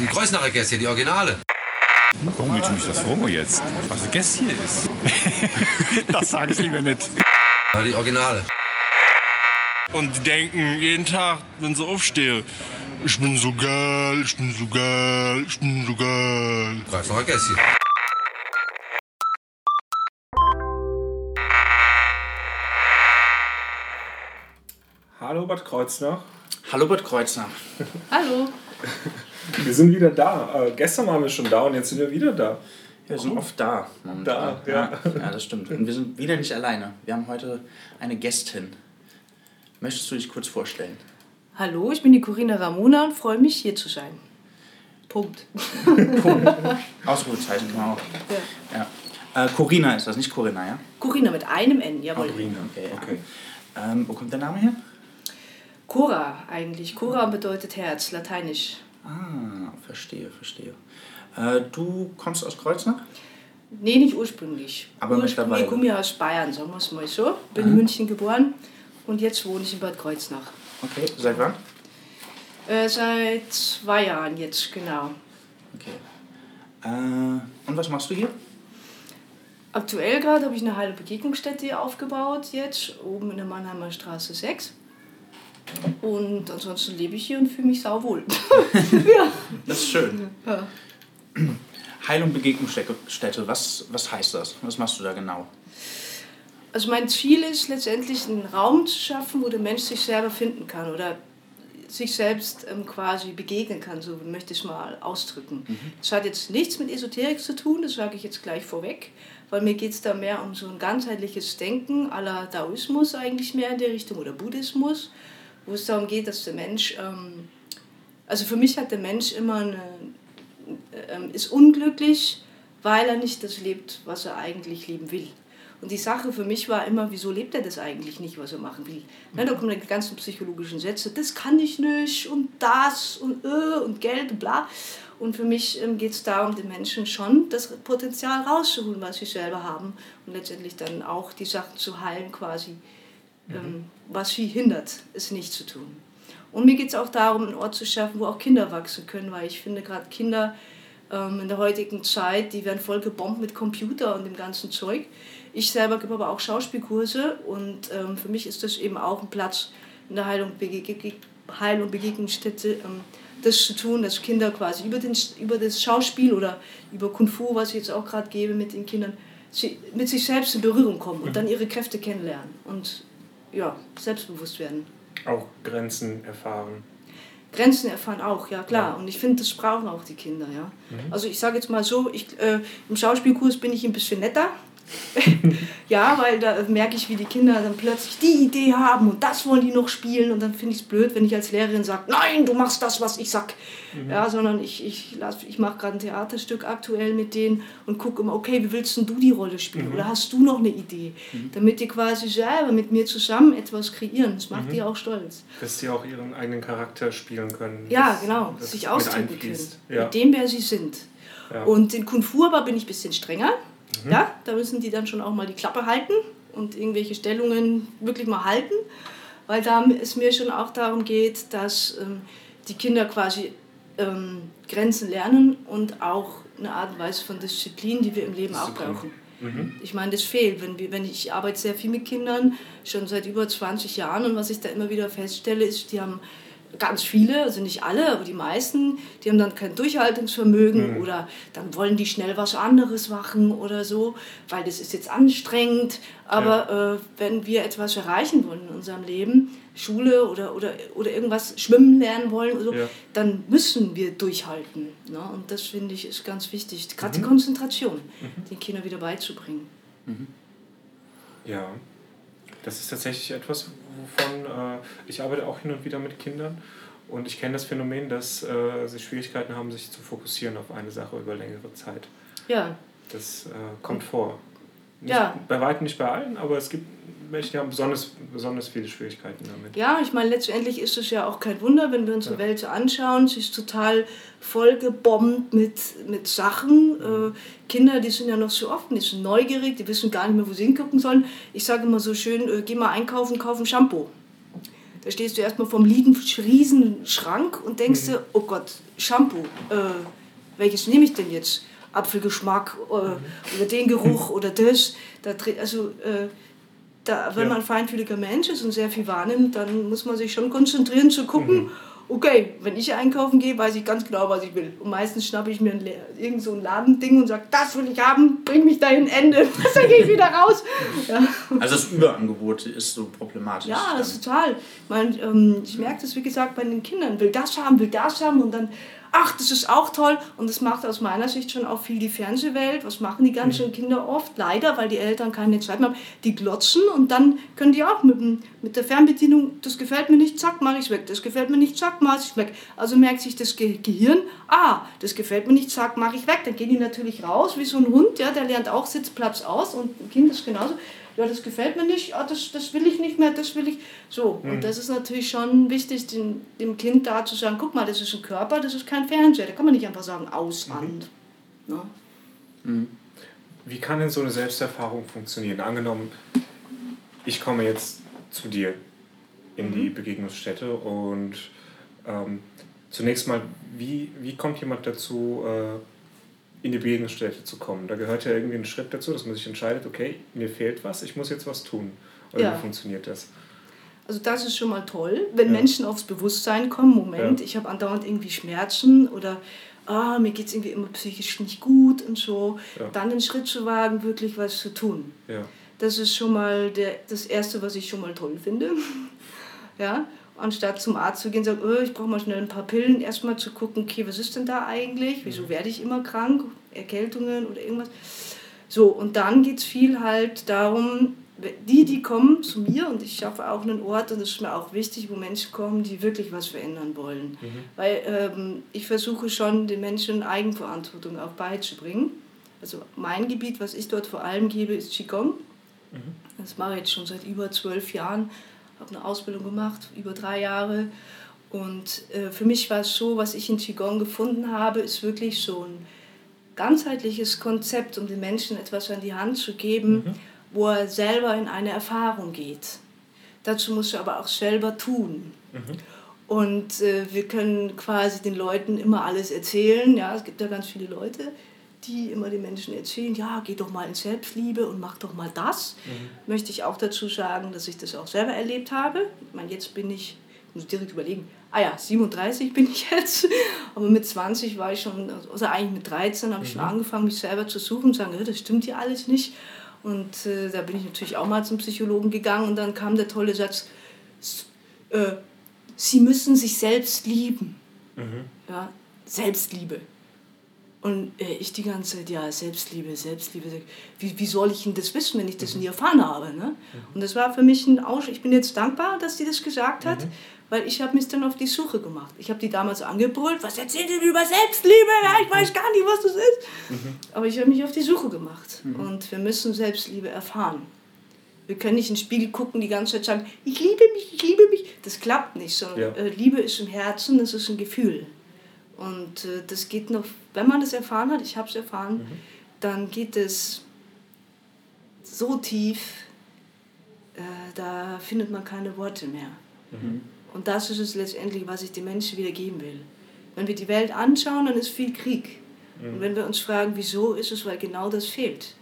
Die Kreuznacher Gäste, die Originale. Warum geht mich das vor jetzt? Was ein Gäst hier ist? das sage ich lieber nicht. Ja, die Originale. Und die denken jeden Tag, wenn sie aufstehen, ich bin so geil, ich bin so geil, ich bin so geil. Kreuznacher Gäste. Hallo Bad Kreuznach. Hallo Bad Kreuznach. Hallo. Wir sind wieder da. Äh, gestern waren wir schon da und jetzt sind wir wieder da. Wir sind oft da. momentan. Da, ja. ja. das stimmt. Und wir sind wieder nicht alleine. Wir haben heute eine Gästin. Möchtest du dich kurz vorstellen? Hallo, ich bin die Corinna Ramona und freue mich, hier zu sein. Punkt. Ausrufezeichen kann man auch. Ja. Äh, Corinna ist das, nicht Corinna, ja? Corinna mit einem N, jawohl. Corinna, okay. ja. Okay. Ähm, wo kommt der Name her? Cora eigentlich. Cora bedeutet Herz, lateinisch. Ah, verstehe, verstehe. Äh, du kommst aus Kreuznach? Nee, nicht ursprünglich. Aber mittlerweile. komme ich aus Bayern, sagen wir es mal so. Bin in München geboren und jetzt wohne ich in Bad Kreuznach. Okay, seit wann? Äh, seit zwei Jahren jetzt, genau. Okay. Äh, und was machst du hier? Aktuell gerade habe ich eine heile Begegnungsstätte aufgebaut, jetzt oben in der Mannheimer Straße 6. Und ansonsten lebe ich hier und fühle mich sauwohl. ja. Das ist schön. ja. Heil- und Begegnungsstätte, was, was heißt das? Was machst du da genau? Also mein Ziel ist letztendlich einen Raum zu schaffen, wo der Mensch sich selber finden kann oder sich selbst ähm, quasi begegnen kann, so möchte ich es mal ausdrücken. Das hat jetzt nichts mit Esoterik zu tun, das sage ich jetzt gleich vorweg, weil mir geht es da mehr um so ein ganzheitliches Denken aller Daoismus eigentlich mehr in der Richtung oder Buddhismus, wo es darum geht, dass der Mensch, ähm, also für mich hat der Mensch immer eine, ähm, ist unglücklich, weil er nicht das lebt, was er eigentlich leben will. Und die Sache für mich war immer, wieso lebt er das eigentlich nicht, was er machen will? Ne, da kommen die ganzen psychologischen Sätze, das kann ich nicht und das und äh, und Geld und bla. Und für mich ähm, geht es darum, den Menschen schon das Potenzial rauszuholen, was sie selber haben und letztendlich dann auch die Sachen zu heilen quasi, ähm, was sie hindert, es nicht zu tun. Und mir geht es auch darum, einen Ort zu schaffen, wo auch Kinder wachsen können, weil ich finde gerade Kinder ähm, in der heutigen Zeit, die werden voll gebombt mit Computer und dem ganzen Zeug. Ich selber gebe aber auch Schauspielkurse und ähm, für mich ist das eben auch ein Platz in der Heil- und, Bege Heil und Begegnungsstätte, ähm, das zu tun, dass Kinder quasi über, den, über das Schauspiel oder über Kung Fu, was ich jetzt auch gerade gebe mit den Kindern, sie, mit sich selbst in Berührung kommen und dann ihre Kräfte kennenlernen und ja, selbstbewusst werden. Auch Grenzen erfahren. Grenzen erfahren auch, ja klar. Und ich finde, das brauchen auch die Kinder, ja. Also ich sage jetzt mal so, ich, äh, im Schauspielkurs bin ich ein bisschen netter. Ja, weil da merke ich, wie die Kinder dann plötzlich die Idee haben und das wollen die noch spielen und dann finde ich es blöd, wenn ich als Lehrerin sage, nein, du machst das, was ich sag. Ja, sondern ich, ich, ich mache gerade ein Theaterstück aktuell mit denen und gucke immer, okay, wie willst denn du die Rolle spielen? Oder hast du noch eine Idee? Damit die quasi selber mit mir zusammen etwas kreieren. Das macht die auch stolz. Dass sie auch ihren eigenen Charakter spielen können. Ja, dass- genau, dass sich ausdrücken können. Ja. Mit dem, wer sie sind. Ja. Und in Kung Fu aber bin ich ein bisschen strenger. Mhm. Ja, da müssen die dann schon auch mal die Klappe halten und irgendwelche Stellungen wirklich mal halten. Weil da es mir schon auch darum geht, dass ähm, die Kinder quasi ähm, Grenzen lernen und auch eine Art und Weise von Disziplin, die wir im Leben auch brauchen. Mhm. Ich meine, das fehlt. Wenn, wir, wenn ich, ich arbeite sehr viel mit Kindern, schon seit über 20 Jahren. Und was ich da immer wieder feststelle, ist, die haben ganz viele, also nicht alle, aber die meisten, die haben dann kein Durchhaltungsvermögen oder dann wollen die schnell was anderes machen oder so, weil das ist jetzt anstrengend. Aber äh, wenn wir etwas erreichen wollen in unserem Leben, Schule oder, oder, oder irgendwas schwimmen lernen wollen, oder so, Ja. dann müssen wir durchhalten. Ne? Und das finde ich ist ganz wichtig. Gerade die Konzentration, den Kindern wieder beizubringen. Ja, das ist tatsächlich etwas, wovon äh, ich arbeite auch hin und wieder mit Kindern und ich kenne das Phänomen, dass äh, sie Schwierigkeiten haben, sich zu fokussieren auf eine Sache über längere Zeit. Ja, Das äh, kommt vor. Nicht, Ja. Bei weitem nicht bei allen, aber es gibt die haben besonders, besonders viele Schwierigkeiten damit. Ja, ich meine, letztendlich ist es ja auch kein Wunder, wenn wir unsere Welt so anschauen. Sie ist total vollgebombt mit, mit Sachen. Äh, Kinder, die sind ja noch so offen, die sind neugierig, die wissen gar nicht mehr, wo sie hingucken sollen. Ich sage immer so schön, äh, geh mal einkaufen, kauf ein Shampoo. Da stehst du erstmal vom riesen Schrank und denkst dir, oh Gott, Shampoo, äh, welches nehme ich denn jetzt? Apfelgeschmack äh, oder den Geruch oder das. Da, also, äh, da, wenn Ja. man ein feinfühliger Mensch ist und sehr viel wahrnimmt, dann muss man sich schon konzentrieren zu gucken, okay, wenn ich einkaufen gehe, weiß ich ganz genau, was ich will. Und meistens schnappe ich mir ein, irgend so ein Ladending und sage, das will ich haben, bring mich dahin, Ende. Dann gehe ich wieder raus. Ja. Also das Überangebot ist so problematisch. Ja, das ist total. Ich, mein, ähm, ich merke das, wie gesagt, bei den Kindern. Will das haben, will das haben und dann, ach, das ist auch toll. Und das macht aus meiner Sicht schon auch viel die Fernsehwelt. Was machen die ganzen Kinder oft? Leider, weil die Eltern keine Zeit mehr haben. Die glotzen und dann können die auch mit, mit der Fernbedienung, das gefällt mir nicht, zack, mache ich weg. Das gefällt mir nicht, zack, mache ich weg. Also merkt sich das Ge Gehirn, ah, das gefällt mir nicht, zack, mache ich weg. Dann gehen die natürlich raus, wie so ein Hund, ja, der lernt auch Sitzplatz aus und ein Kind ist genauso ja, das gefällt mir nicht, ah, das, das will ich nicht mehr, das will ich. So, und das ist natürlich schon wichtig, dem, dem Kind da zu sagen, guck mal, das ist ein Körper, das ist kein Fernseher. Da kann man nicht einfach sagen, aus, an. Ne? Wie kann denn so eine Selbsterfahrung funktionieren? Angenommen, ich komme jetzt zu dir in die Begegnungsstätte und ähm, zunächst mal, wie, wie kommt jemand dazu, äh, in die Begegnungsstätte zu kommen? Da gehört ja irgendwie ein Schritt dazu, dass man sich entscheidet, okay, mir fehlt was, ich muss jetzt was tun. Oder Ja. wie funktioniert das? Also das ist schon mal toll, wenn Ja. Menschen aufs Bewusstsein kommen, Moment, Ja. ich habe andauernd irgendwie Schmerzen oder ah, mir geht es irgendwie immer psychisch nicht gut und so, dann den Schritt zu wagen, wirklich was zu tun. Das ist schon mal der, das Erste, was ich schon mal toll finde. ja? Anstatt zum Arzt zu gehen sagen, oh, ich brauche mal schnell ein paar Pillen, erstmal zu gucken, okay, was ist denn da eigentlich? Wieso werde ich immer krank? Erkältungen oder irgendwas? So, und dann geht es viel halt darum, die, die kommen zu mir und ich schaffe auch einen Ort und es ist mir auch wichtig, wo Menschen kommen, die wirklich was verändern wollen. Weil ähm, ich versuche schon, den Menschen Eigenverantwortung auch beizubringen. Also mein Gebiet, was ich dort vor allem gebe, ist Qigong. Das mache ich jetzt schon seit über zwölf Jahren. Habe eine Ausbildung gemacht, über drei Jahre. Und äh, für mich war es so, was ich in Qigong gefunden habe, ist wirklich so ein ganzheitliches Konzept, um den Menschen etwas an die Hand zu geben, wo er selber in eine Erfahrung geht. Dazu muss er aber auch selber tun. Und äh, wir können quasi den Leuten immer alles erzählen. Ja, es gibt ja ganz viele Leute, die immer den Menschen erzählen, ja, geh doch mal in Selbstliebe und mach doch mal das. Möchte ich auch dazu sagen, dass ich das auch selber erlebt habe. Ich meine, jetzt bin ich, ich muss direkt überlegen, ah ja, 37 bin ich jetzt, aber mit 20 war ich schon, also eigentlich mit 13 habe ich schon angefangen, mich selber zu suchen und zu sagen, "Ja, das stimmt ja alles nicht. Und äh, da bin ich natürlich auch mal zum Psychologen gegangen und dann kam der tolle Satz, "S- äh, Sie müssen sich selbst lieben. Ja, Selbstliebe. Und äh, ich die ganze Zeit, ja, Selbstliebe, Selbstliebe. Wie, wie soll ich denn das wissen, wenn ich das nie erfahren habe? Ne? Und das war für mich ein Aus. Ich bin jetzt dankbar, dass sie das gesagt hat, weil ich habe mich dann auf die Suche gemacht. Ich habe die damals angebrüllt, was erzählt ihr über Selbstliebe? Ja, ich weiß gar nicht, was das ist. Aber ich habe mich auf die Suche gemacht. Und wir müssen Selbstliebe erfahren. Wir können nicht in den Spiegel gucken, die ganze Zeit sagen, ich liebe mich, ich liebe mich. Das klappt nicht, sondern Ja. äh, Liebe ist im Herzen, das ist ein Gefühl. Und äh, das geht noch, wenn man das erfahren hat, ich habe es erfahren, dann geht es so tief, äh, da findet man keine Worte mehr. Und das ist es letztendlich, was ich den Menschen wieder geben will. Wenn wir die Welt anschauen, dann ist viel Krieg. Und wenn wir uns fragen, wieso, ist es, weil genau das fehlt.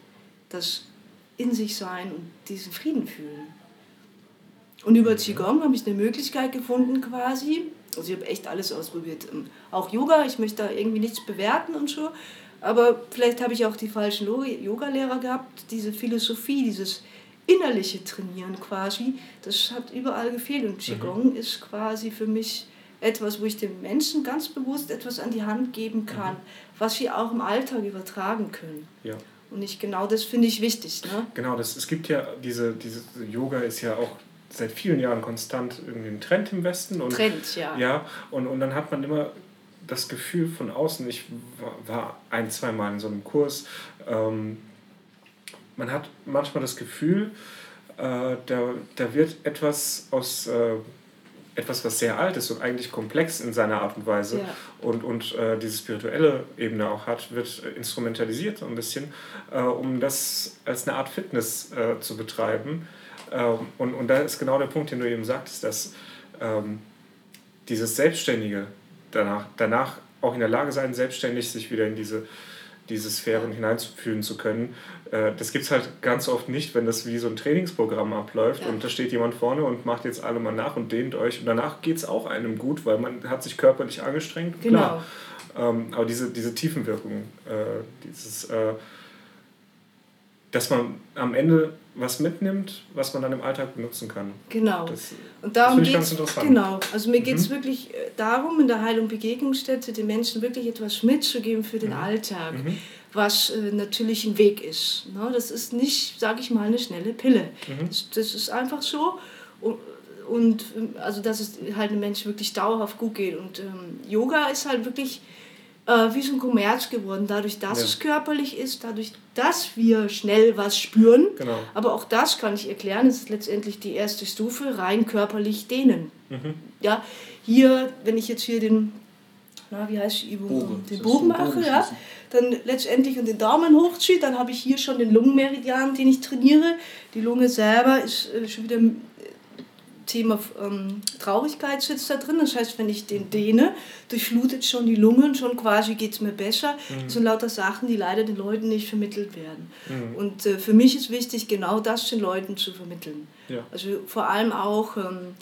Das in sich sein und diesen Frieden fühlen. Und über Qigong habe ich eine Möglichkeit gefunden quasi. Also ich habe echt alles ausprobiert. Ähm, Auch Yoga, ich möchte da irgendwie nichts bewerten und so. Aber vielleicht habe ich auch die falschen Yoga-Lehrer gehabt. Diese Philosophie, dieses innerliche Trainieren quasi, das hat überall gefehlt. Und Qigong ist quasi für mich etwas, wo ich dem Menschen ganz bewusst etwas an die Hand geben kann, was wir auch im Alltag übertragen können. Ja. Und ich genau das finde ich wichtig. Ne? Genau, das, es gibt ja diese, diese Yoga ist ja auch seit vielen Jahren konstant irgendwie ein Trend im Westen. Und, Trend, ja. Ja, und, und dann hat man immer das Gefühl von außen, ich war, ein, zwei Mal in so einem Kurs, ähm, man hat manchmal das Gefühl, äh, da, da wird etwas aus äh, etwas, was sehr alt ist und eigentlich komplex in seiner Art und Weise Ja. und, und äh, diese spirituelle Ebene auch hat, wird instrumentalisiert so ein bisschen, äh, um das als eine Art Fitness äh, zu betreiben. Ähm, und, und da ist genau der Punkt, den du eben sagtest, dass ähm, dieses Selbstständige, danach, danach auch in der Lage sein, selbstständig sich wieder in diese, diese Sphären hineinzufühlen zu können. Äh, das gibt es halt ganz oft nicht, wenn das wie so ein Trainingsprogramm abläuft Ja. und da steht jemand vorne und macht jetzt alle mal nach und dehnt euch und danach geht es auch einem gut, weil man hat sich körperlich angestrengt. Genau. Klar. Ähm, aber diese, diese Tiefenwirkung, äh, dieses, äh, dass man am Ende was mitnimmt, was man dann im Alltag benutzen kann. Genau. Das, Und darum das ganz es. interessant. Genau. Also mir geht es Mhm. wirklich äh, darum, in der Heilung Begegnungsstätte den Menschen wirklich etwas mitzugeben für Mhm. den Alltag, was äh, natürlich ein Weg ist. Ne? Das ist nicht, sage ich mal, eine schnelle Pille. Mhm. Das, das ist einfach so. Und, und ähm, also, dass es halt einem Menschen wirklich dauerhaft gut geht. Und ähm, Yoga ist halt wirklich äh, wie so ein Kommerz geworden, dadurch, dass Ja. es körperlich ist, dadurch, dass wir schnell was spüren. Genau. Aber auch das kann ich erklären, es ist letztendlich die erste Stufe, rein körperlich dehnen. Mhm. Ja, hier, wenn ich jetzt hier den, na, wie heißt die Übung? Bogen. Den Bogen mache, ja, dann letztendlich und den Daumen hochziehe, dann habe ich hier schon den Lungenmeridian, den ich trainiere. Die Lunge selber ist äh, schon wieder Thema ähm, Traurigkeit sitzt da drin. Das heißt, wenn ich den dehne, durchflutet schon die Lungen, schon quasi geht es mir besser. Das sind lauter Sachen, die leider den Leuten nicht vermittelt werden. Mhm. Und äh, für mich ist wichtig, genau das den Leuten zu vermitteln. Ja. Also vor allem auch ähm,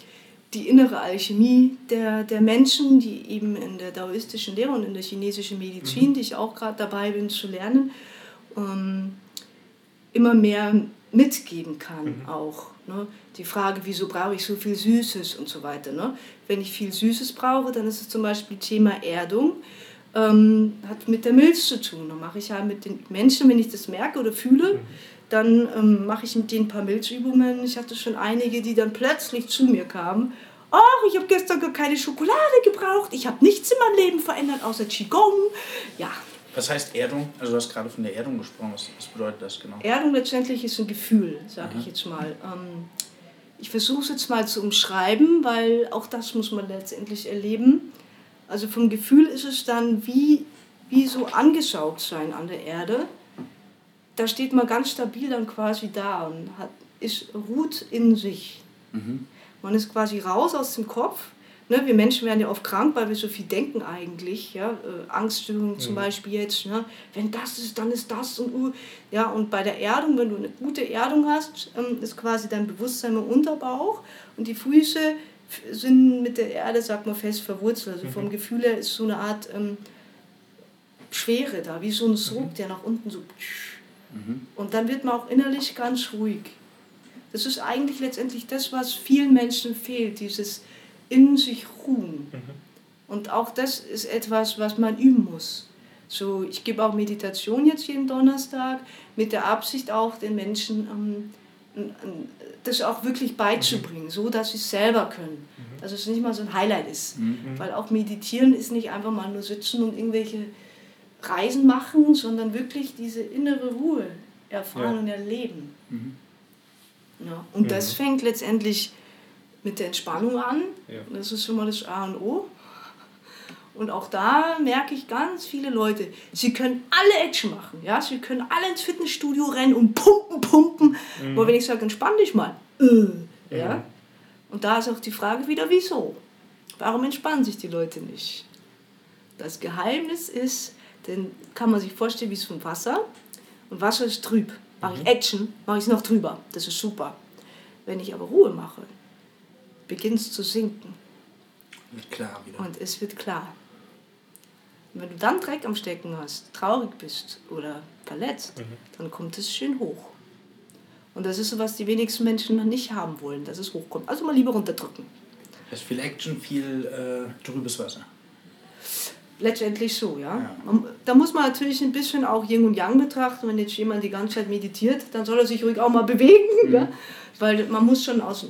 die innere Alchemie der, der Menschen, die eben in der daoistischen Lehre und in der chinesischen Medizin, die ich auch gerade dabei bin zu lernen, ähm, immer mehr mitgeben kann auch. Ne? Die Frage, wieso brauche ich so viel Süßes und so weiter. Ne? Wenn ich viel Süßes brauche, dann ist es zum Beispiel Thema Erdung. Ähm, hat mit der Milz zu tun. Dann mache ich halt mit den Menschen, wenn ich das merke oder fühle, dann ähm, mache ich mit denen ein paar Milzübungen. Ich hatte schon einige, die dann plötzlich zu mir kamen. Ach, ich habe gestern gar keine Schokolade gebraucht. Ich habe nichts in meinem Leben verändert, außer Qigong. Ja, Was heißt Erdung? Also du hast gerade von der Erdung gesprochen. Was, was bedeutet das genau? Erdung letztendlich ist ein Gefühl, sage ich jetzt mal. Ähm, ich versuche es jetzt mal zu umschreiben, weil auch das muss man letztendlich erleben. Also vom Gefühl ist es dann wie, wie so angesaugt sein an der Erde. Da steht man ganz stabil dann quasi da und hat, ist, ruht in sich. Man ist quasi raus aus dem Kopf. Ne, wir Menschen werden ja oft krank, weil wir so viel denken eigentlich. Ja? Äh, Angststörungen zum Beispiel jetzt. Ne? Wenn das ist, dann ist das. Und, uh, ja, und bei der Erdung, wenn du eine gute Erdung hast, ähm, ist quasi dein Bewusstsein im Unterbauch. Und die Füße sind mit der Erde, sagt man, fest verwurzelt. Also vom Gefühl her ist so eine Art ähm, Schwere da, wie so ein Sog, der nach unten so... Und dann wird man auch innerlich ganz ruhig. Das ist eigentlich letztendlich das, was vielen Menschen fehlt, dieses in sich ruhen. Und auch das ist etwas, was man üben muss. So, ich gebe auch Meditation jetzt jeden Donnerstag mit der Absicht auch den Menschen ähm, das auch wirklich beizubringen, so dass sie es selber können. Dass es nicht mal so ein Highlight ist. Weil auch Meditieren ist nicht einfach mal nur sitzen und irgendwelche Reisen machen, sondern wirklich diese innere Ruhe erfahren Ja. und erleben. Ja, und das fängt letztendlich mit der Entspannung an. Ja. Das ist schon mal das A und O. Und auch da merke ich ganz viele Leute, sie können alle Action machen. Ja? Sie können alle ins Fitnessstudio rennen und pumpen, pumpen. Aber wenn ich sage, entspann dich mal. Äh, ja? Und da ist auch die Frage wieder, wieso? Warum entspannen sich die Leute nicht? Das Geheimnis ist, denn kann man sich vorstellen, wie es vom Wasser. Und Wasser ist trüb. Mache ich Action, mache ich es noch drüber. Das ist super. Wenn ich aber Ruhe mache, beginnt es zu sinken. Wird klar wieder. Und es wird klar. Und wenn du dann Dreck am Stecken hast, traurig bist oder verletzt, dann kommt es schön hoch. Und das ist so, was die wenigsten Menschen noch nicht haben wollen, dass es hochkommt. Also mal lieber runterdrücken. Das ist viel Action, viel äh, trübes Wasser. Letztendlich so, ja. Ja. Da muss man natürlich ein bisschen auch Yin und Yang betrachten. Wenn jetzt jemand die ganze Zeit meditiert, dann soll er sich ruhig auch mal bewegen. Ja? Weil man muss schon aus,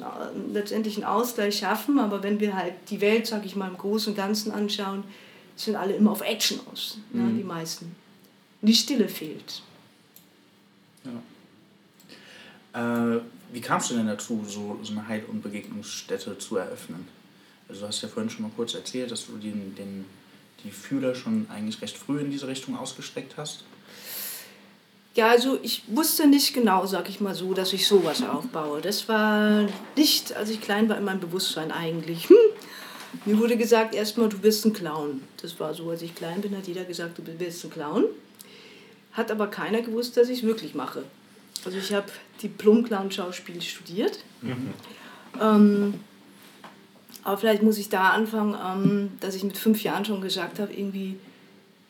letztendlich einen Ausgleich schaffen. Aber wenn wir halt die Welt, sag ich mal, im Großen und Ganzen anschauen, sind alle immer auf Action aus. Ja, die meisten. Die Stille fehlt. Äh, wie kamst du denn dazu, so, so eine Heil- und Begegnungsstätte zu eröffnen? Also du hast ja vorhin schon mal kurz erzählt, dass du den, den, die Fühler schon eigentlich recht früh in diese Richtung ausgestreckt hast. Ja, also ich wusste nicht genau, sag ich mal so, dass ich sowas aufbaue. Das war nicht, als ich klein war, in meinem Bewusstsein eigentlich. Hm. Mir wurde gesagt, erstmal, du bist ein Clown. Das war so, als ich klein bin, hat jeder gesagt, du bist ein Clown. Hat aber keiner gewusst, dass ich es wirklich mache. Also ich habe Diplom-Clown-Schauspiel studiert. Ähm, aber vielleicht muss ich da anfangen, ähm, dass ich mit fünf Jahren schon gesagt habe, irgendwie,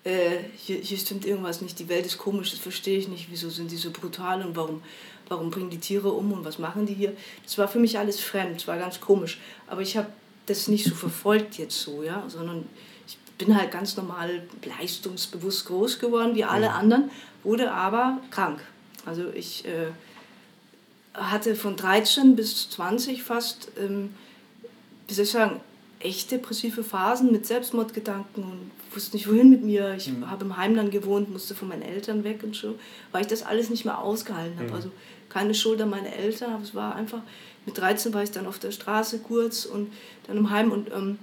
äh, hier, hier stimmt irgendwas nicht, die Welt ist komisch, das verstehe ich nicht, wieso sind die so brutal und warum, warum bringen die Tiere um und was machen die hier? Das war für mich alles fremd, es war ganz komisch. Aber ich habe das nicht so verfolgt jetzt so, ja, sondern ich bin halt ganz normal leistungsbewusst groß geworden, wie alle anderen, wurde aber krank. Also ich äh, hatte von 13 bis 20 fast, ähm, wie soll ich sagen, echt depressive Phasen mit Selbstmordgedanken und wusste nicht, wohin mit mir. Ich habe im Heim dann gewohnt, musste von meinen Eltern weg und so, weil ich das alles nicht mehr ausgehalten habe. Also keine Schuld an meine Eltern, aber es war einfach, mit 13 war ich dann auf der Straße kurz und dann im Heim und ähm,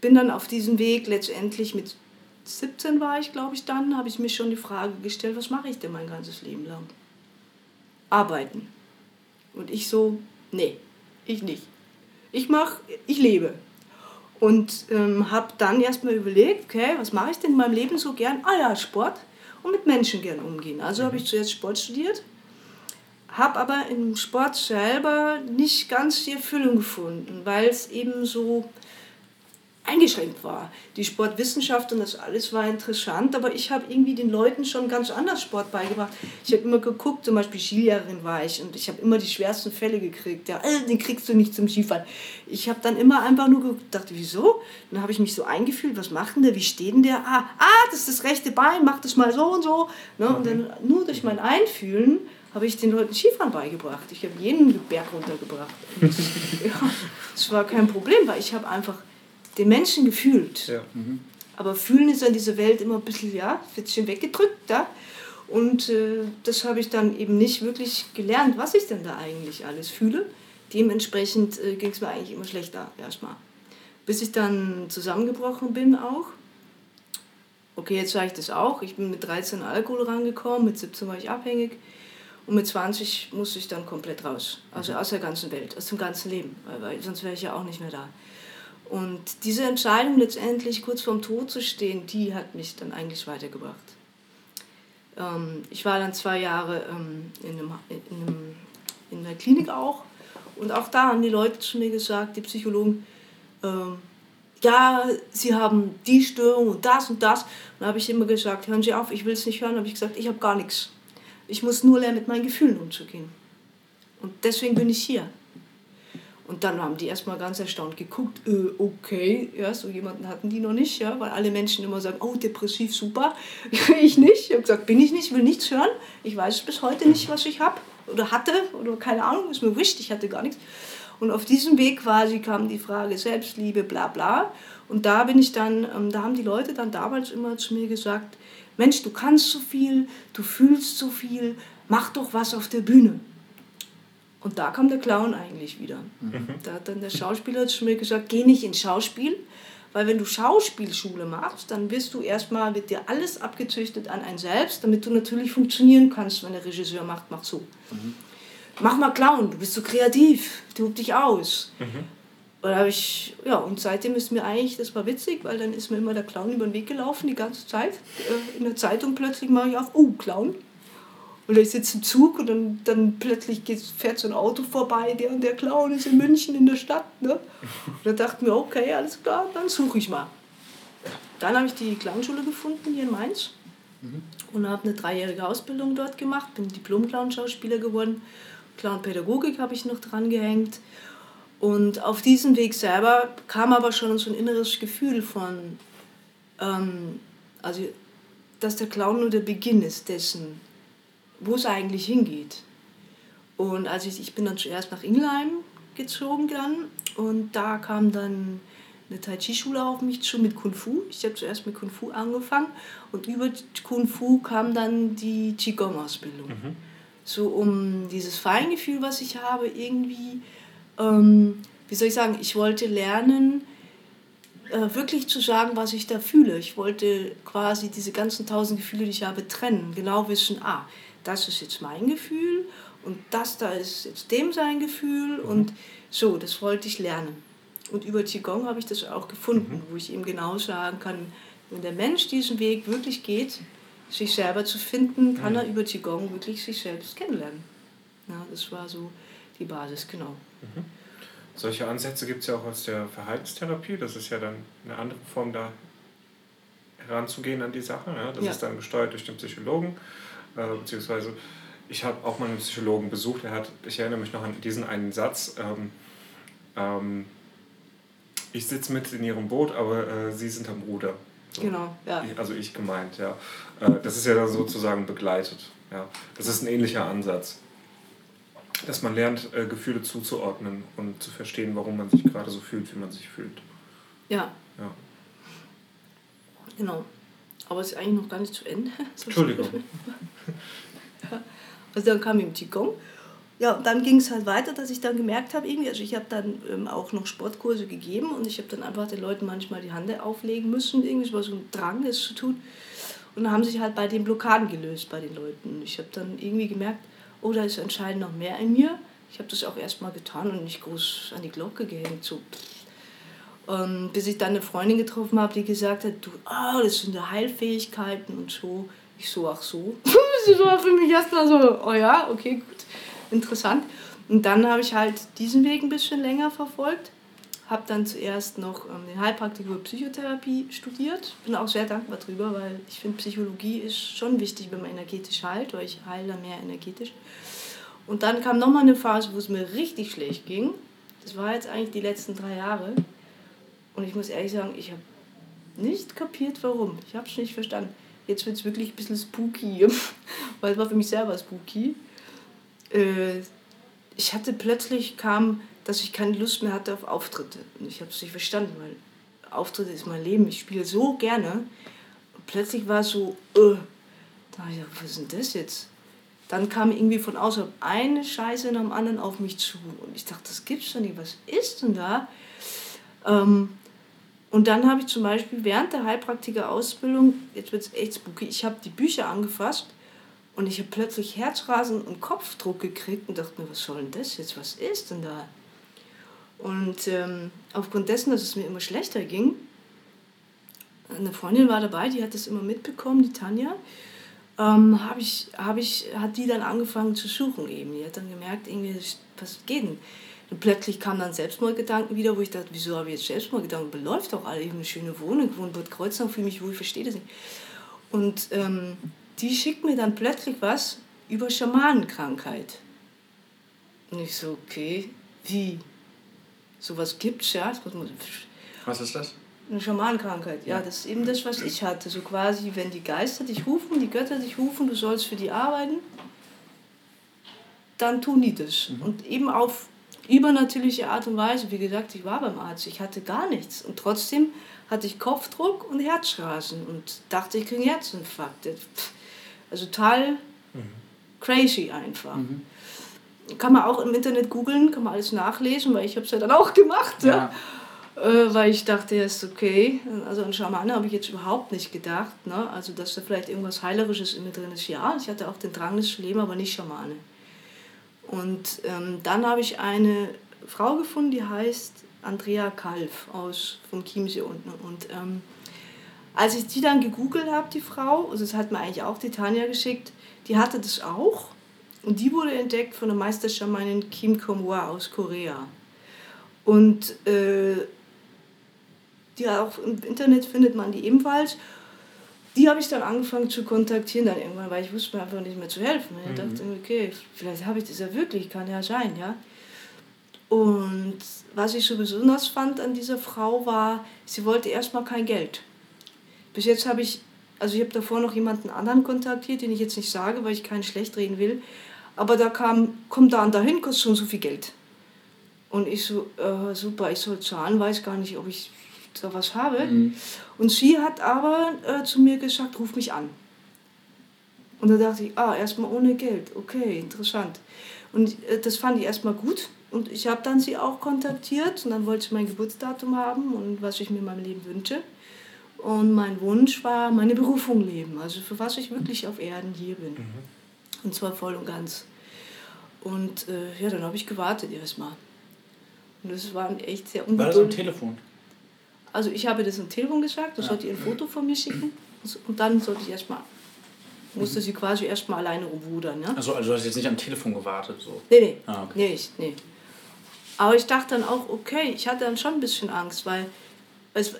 bin dann auf diesem Weg letztendlich mit 17 war ich, glaube ich, dann, habe ich mir schon die Frage gestellt, was mache ich denn mein ganzes Leben lang? Arbeiten. Und ich so, nee, ich nicht. Ich mache, ich lebe. Und ähm, habe dann erstmal überlegt, okay, was mache ich denn in meinem Leben so gern? Ah ja, Sport und mit Menschen gern umgehen. Also habe ich zuerst Sport studiert, habe aber im Sport selber nicht ganz die Erfüllung gefunden, weil es eben so eingeschränkt war. Die Sportwissenschaft und das alles war interessant, aber ich habe irgendwie den Leuten schon ganz anders Sport beigebracht. Ich habe immer geguckt, zum Beispiel Skilehrerin war ich und ich habe immer die schwersten Fälle gekriegt. Ja, äh, den kriegst du nicht zum Skifahren. Ich habe dann immer einfach nur gedacht, wieso? Dann habe ich mich so eingefühlt, was macht denn der, wie steht denn der? Ah, ah, das ist das rechte Bein, mach das mal so und so. Ne? Und dann nur durch mein Einfühlen habe ich den Leuten Skifahren beigebracht. Ich habe jeden Berg runtergebracht. Und, ja, war kein Problem, weil ich habe einfach den Menschen gefühlt. Ja. Aber fühlen ist an dieser Welt immer ein bisschen, ja, wird schön weggedrückt, da. Und äh, das habe ich dann eben nicht wirklich gelernt, was ich denn da eigentlich alles fühle. Dementsprechend äh, ging es mir eigentlich immer schlechter erstmal. Bis ich dann zusammengebrochen bin auch. Okay, jetzt sage ich das auch. Ich bin mit 13 Alkohol rangekommen, mit 17 war ich abhängig. Und mit 20 musste ich dann komplett raus. Also aus der ganzen Welt, aus dem ganzen Leben. Weil sonst wäre ich ja auch nicht mehr da. Und diese Entscheidung letztendlich kurz vorm Tod zu stehen, die hat mich dann eigentlich weitergebracht. Ähm, ich war dann zwei Jahre ähm, in, einem, in, einem, in der Klinik auch. Und auch da haben die Leute zu mir gesagt, die Psychologen, ähm, ja, sie haben die Störung und das und das. Und dann habe ich immer gesagt, hören Sie auf, ich will es nicht hören. Habe ich gesagt, ich habe gar nichts. Ich muss nur lernen, mit meinen Gefühlen umzugehen. Und deswegen bin ich hier. Und dann haben die erstmal ganz erstaunt geguckt, äh, okay, ja, so jemanden hatten die noch nicht, ja, weil alle Menschen immer sagen, oh, depressiv, super. ich nicht. Ich habe gesagt, bin ich nicht, will nichts hören. Ich weiß bis heute nicht, was ich habe oder hatte oder keine Ahnung, ist mir wurscht, ich hatte gar nichts. Und auf diesem Weg quasi kam die Frage Selbstliebe, bla bla. Und da bin ich dann, ähm, da haben die Leute dann damals immer zu mir gesagt, Mensch, du kannst so viel, du fühlst so viel, mach doch was auf der Bühne. Und da kam der Clown eigentlich wieder. Da hat dann der Schauspieler zu mir gesagt, geh nicht ins Schauspiel, weil wenn du Schauspielschule machst, dann wirst du erstmal, wird dir alles abgezüchtet an ein Selbst, damit du natürlich funktionieren kannst, wenn der Regisseur macht, mach so. Mach mal Clown, du bist so kreativ, tob dich aus. Und, hab ich, ja, und seitdem ist mir eigentlich, das war witzig, weil dann ist mir immer der Clown über den Weg gelaufen, die ganze Zeit. Äh, In der Zeitung plötzlich mache ich auf, oh, Clown. Oder ich sitze im Zug und dann, dann plötzlich geht, fährt so ein Auto vorbei, der und der Clown ist in München in der Stadt. Ne? Und da dachte ich mir, okay, alles klar, dann suche ich mal. Dann habe ich die Clownschule gefunden hier in Mainz und habe eine dreijährige Ausbildung dort gemacht, bin Diplom-Clown-Schauspieler geworden. Clown-Pädagogik habe ich noch dran gehängt. Und auf diesem Weg selber kam aber schon so ein inneres Gefühl von, ähm, also, dass der Clown nur der Beginn ist dessen, wo es eigentlich hingeht. Und als ich, ich bin dann zuerst nach Ingelheim gezogen dann und da kam dann eine Tai Chi Schule auf mich zu mit Kung Fu. Ich habe zuerst mit Kung Fu angefangen und über Kung Fu kam dann die Qigong Ausbildung. So um dieses Feingefühl, was ich habe, irgendwie, ähm, wie soll ich sagen, ich wollte lernen, äh, wirklich zu sagen, was ich da fühle. Ich wollte quasi diese ganzen tausend Gefühle, die ich habe, trennen. Genau wissen, ah, das ist jetzt mein Gefühl und das da ist jetzt dem sein Gefühl und so, das wollte ich lernen. Und über Qigong habe ich das auch gefunden, wo ich ihm genau sagen kann, wenn der Mensch diesen Weg wirklich geht, sich selber zu finden, kann er über Qigong wirklich sich selbst kennenlernen. Ja, das war so die Basis, genau. Solche Ansätze gibt es ja auch aus der Verhaltenstherapie. Das ist ja dann eine andere Form, da heranzugehen an die Sache. Ja? Das Ja. ist dann gesteuert durch den Psychologen. Äh, beziehungsweise, ich habe auch mal einen Psychologen besucht. Er hat, ich erinnere mich noch an diesen einen Satz. Ähm, ähm, ich sitze mit in Ihrem Boot, aber äh, Sie sind am Ruder. So. Genau, ja. Ich- Also ich gemeint, ja. Äh, das ist ja dann sozusagen begleitet. Ja. Das ist ein ähnlicher Ansatz. Dass man lernt, äh, Gefühle zuzuordnen und zu verstehen, warum man sich gerade so fühlt, wie man sich fühlt. Ja, Ja. genau. Aber es ist eigentlich noch gar nicht zu Ende. Entschuldigung. Also dann kam ihm Qigong. Ja, und dann ging es halt weiter, dass ich dann gemerkt habe, irgendwie, also ich habe dann ähm, auch noch Sportkurse gegeben und ich habe dann einfach den Leuten manchmal die Hand auflegen müssen, irgendwie, es war so ein Drang, das zu tun. Und dann haben sich halt bei den Blockaden gelöst bei den Leuten. Ich habe dann irgendwie gemerkt, oh, da ist anscheinend noch mehr in mir. Ich habe das auch erstmal getan und nicht groß an die Glocke gehängt, so ähm, bis ich dann eine Freundin getroffen habe, die gesagt hat, du, ah, das sind ja Heilfähigkeiten und so. Ich so, ach so. das war für mich erstmal so, oh ja, okay, gut, interessant. Und dann habe ich halt diesen Weg ein bisschen länger verfolgt. Habe dann zuerst noch ähm, den Heilpraktiker Psychotherapie studiert. Bin auch sehr dankbar drüber, weil ich finde, Psychologie ist schon wichtig, wenn man energetisch heilt, weil ich heile mehr energetisch. Und dann kam nochmal eine Phase, wo es mir richtig schlecht ging. Das war jetzt eigentlich die letzten drei Jahre. Und ich muss ehrlich sagen, ich habe nicht kapiert, warum. Ich habe es nicht verstanden. Jetzt wird es wirklich ein bisschen spooky, weil es war für mich selber spooky. Äh, ich hatte plötzlich kam, dass ich keine Lust mehr hatte auf Auftritte. Und ich habe es nicht verstanden, weil Auftritte ist mein Leben. Ich spiele so gerne. Und plötzlich war es so, äh, da ich gedacht, was ist denn das jetzt? Dann kam irgendwie von außerhalb eine Scheiße nach dem anderen auf mich zu. Und ich dachte, das gibt's doch nicht. Was ist denn da? Ähm, und dann habe ich zum Beispiel während der Heilpraktiker-Ausbildung, jetzt wird es echt spooky, ich habe die Bücher angefasst und ich habe plötzlich Herzrasen und Kopfdruck gekriegt und dachte mir, was soll denn das jetzt? Was ist denn da? Und ähm, aufgrund dessen, dass es mir immer schlechter ging, eine Freundin war dabei, die hat das immer mitbekommen, die Tanja, ähm, hab ich, hab ich, hat die dann angefangen zu suchen eben. Die hat dann gemerkt, irgendwie, was geht denn? Und plötzlich kamen dann Selbstmordgedanken wieder, wo ich dachte, wieso habe ich jetzt Selbstmordgedanken? Beläuft doch alle, ich habe eine schöne Wohnung, ich wohne in Bad Kreuznach, fühle mich wohl, ich verstehe das nicht. Und ähm, die schickt mir dann plötzlich was über Schamanenkrankheit. Und ich so, okay, wie? Sowas gibt's ja? Was ist das? eine Schamanenkrankheit, ja, das ist eben das, was ich hatte. So quasi, wenn die Geister dich rufen, die Götter dich rufen, du sollst für die arbeiten, dann tun die das. Und eben auf übernatürliche Art und Weise. Wie gesagt, ich war beim Arzt, ich hatte gar nichts. Und trotzdem hatte ich Kopfdruck und Herzrasen und dachte, ich kriege einen Herzinfarkt. Also total crazy einfach. Kann man auch im Internet googeln, kann man alles nachlesen, weil ich habe es ja dann auch gemacht. Ja. Ja. Äh, weil ich dachte, ja, ist okay. Also an Schamane habe ich jetzt überhaupt nicht gedacht. Ne? Also, dass da vielleicht irgendwas Heilerisches in mir drin ist. Ja, ich hatte auch den Drang, das zu leben, aber nicht Schamane. Und ähm, dann habe ich eine Frau gefunden, die heißt Andrea Kalf aus vom Chiemsee unten. Und ähm, als ich die dann gegoogelt habe, die Frau, also das hat mir eigentlich auch die Tanja geschickt, die hatte das auch. Und die wurde entdeckt von der Meisterschamanin Kim Komwa aus Korea. Und äh, die auch im Internet findet man die ebenfalls. Die habe ich dann angefangen zu kontaktieren dann irgendwann, weil ich wusste mir einfach nicht mehr zu helfen. Ich dachte, okay, vielleicht habe ich das ja wirklich, kann ja sein, ja. Und was ich so besonders fand an dieser Frau war, sie wollte erstmal kein Geld. Bis jetzt habe ich, also ich habe davor noch jemanden anderen kontaktiert, den ich jetzt nicht sage, weil ich keinen schlecht reden will. Aber da kam, komm da und dahin, kostet schon so viel Geld. Und ich so, äh, super, ich soll zahlen, weiß gar nicht, ob ich da was habe. Und sie hat aber äh, zu mir gesagt, ruf mich an. Und da dachte ich, ah, erstmal ohne Geld, okay, interessant. Und äh, das fand ich erstmal gut. Und ich habe dann sie auch kontaktiert und dann wollte sie mein Geburtsdatum haben und was ich mir in meinem Leben wünsche. Und mein Wunsch war, meine Berufung leben, also für was ich wirklich auf Erden hier bin. Und zwar voll und ganz. Und äh, ja, dann habe ich gewartet erstmal. Und das war echt sehr War das am ungeduldig. Telefon? Also ich habe das am Telefon gesagt, da Ja. sollte ihr ein Foto von mir schicken. Und dann sollte ich erstmal, musste sie quasi erstmal alleine rumrudern. Ja? Also, also du hast jetzt nicht am Telefon gewartet. So. Nee, nee. Ah, okay. Nee, ich, nee. Aber ich dachte dann auch, okay, ich hatte dann schon ein bisschen Angst, weil es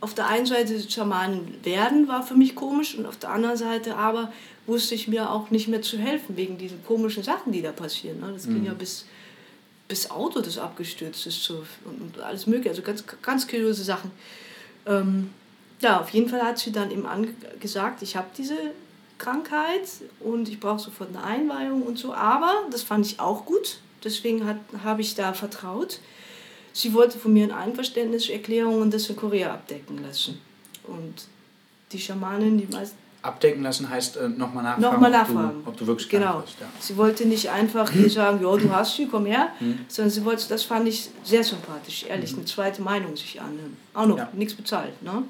auf der einen Seite Schamanen werden war für mich komisch und auf der anderen Seite aber wusste ich mir auch nicht mehr zu helfen wegen diesen komischen Sachen, die da passieren. Ne? Das ging ja bis, bis Auto, das abgestürzt ist so, und, alles mögliche, also ganz, ganz kuriose Sachen. Ähm, ja, auf jeden Fall hat sie dann eben gesagt, ich habe diese Krankheit und ich brauche sofort eine Einweihung und so. Aber das fand ich auch gut, deswegen habe ich da vertraut. Sie wollte von mir eine Einverständniserklärung und das in Korea abdecken lassen. Und die Schamanin, die meisten Abdecken lassen heißt äh, nochmal nachfragen, Nochmal ob, nachfragen. Du, ob du wirklich Genau. bist. Ja. Sie wollte nicht einfach ihr sagen, ja, du hast sie, komm her, Mhm. sondern sie wollte, das fand ich sehr sympathisch, ehrlich, eine zweite Meinung sich annehmen. Auch noch, Ja. nichts bezahlt. Ne?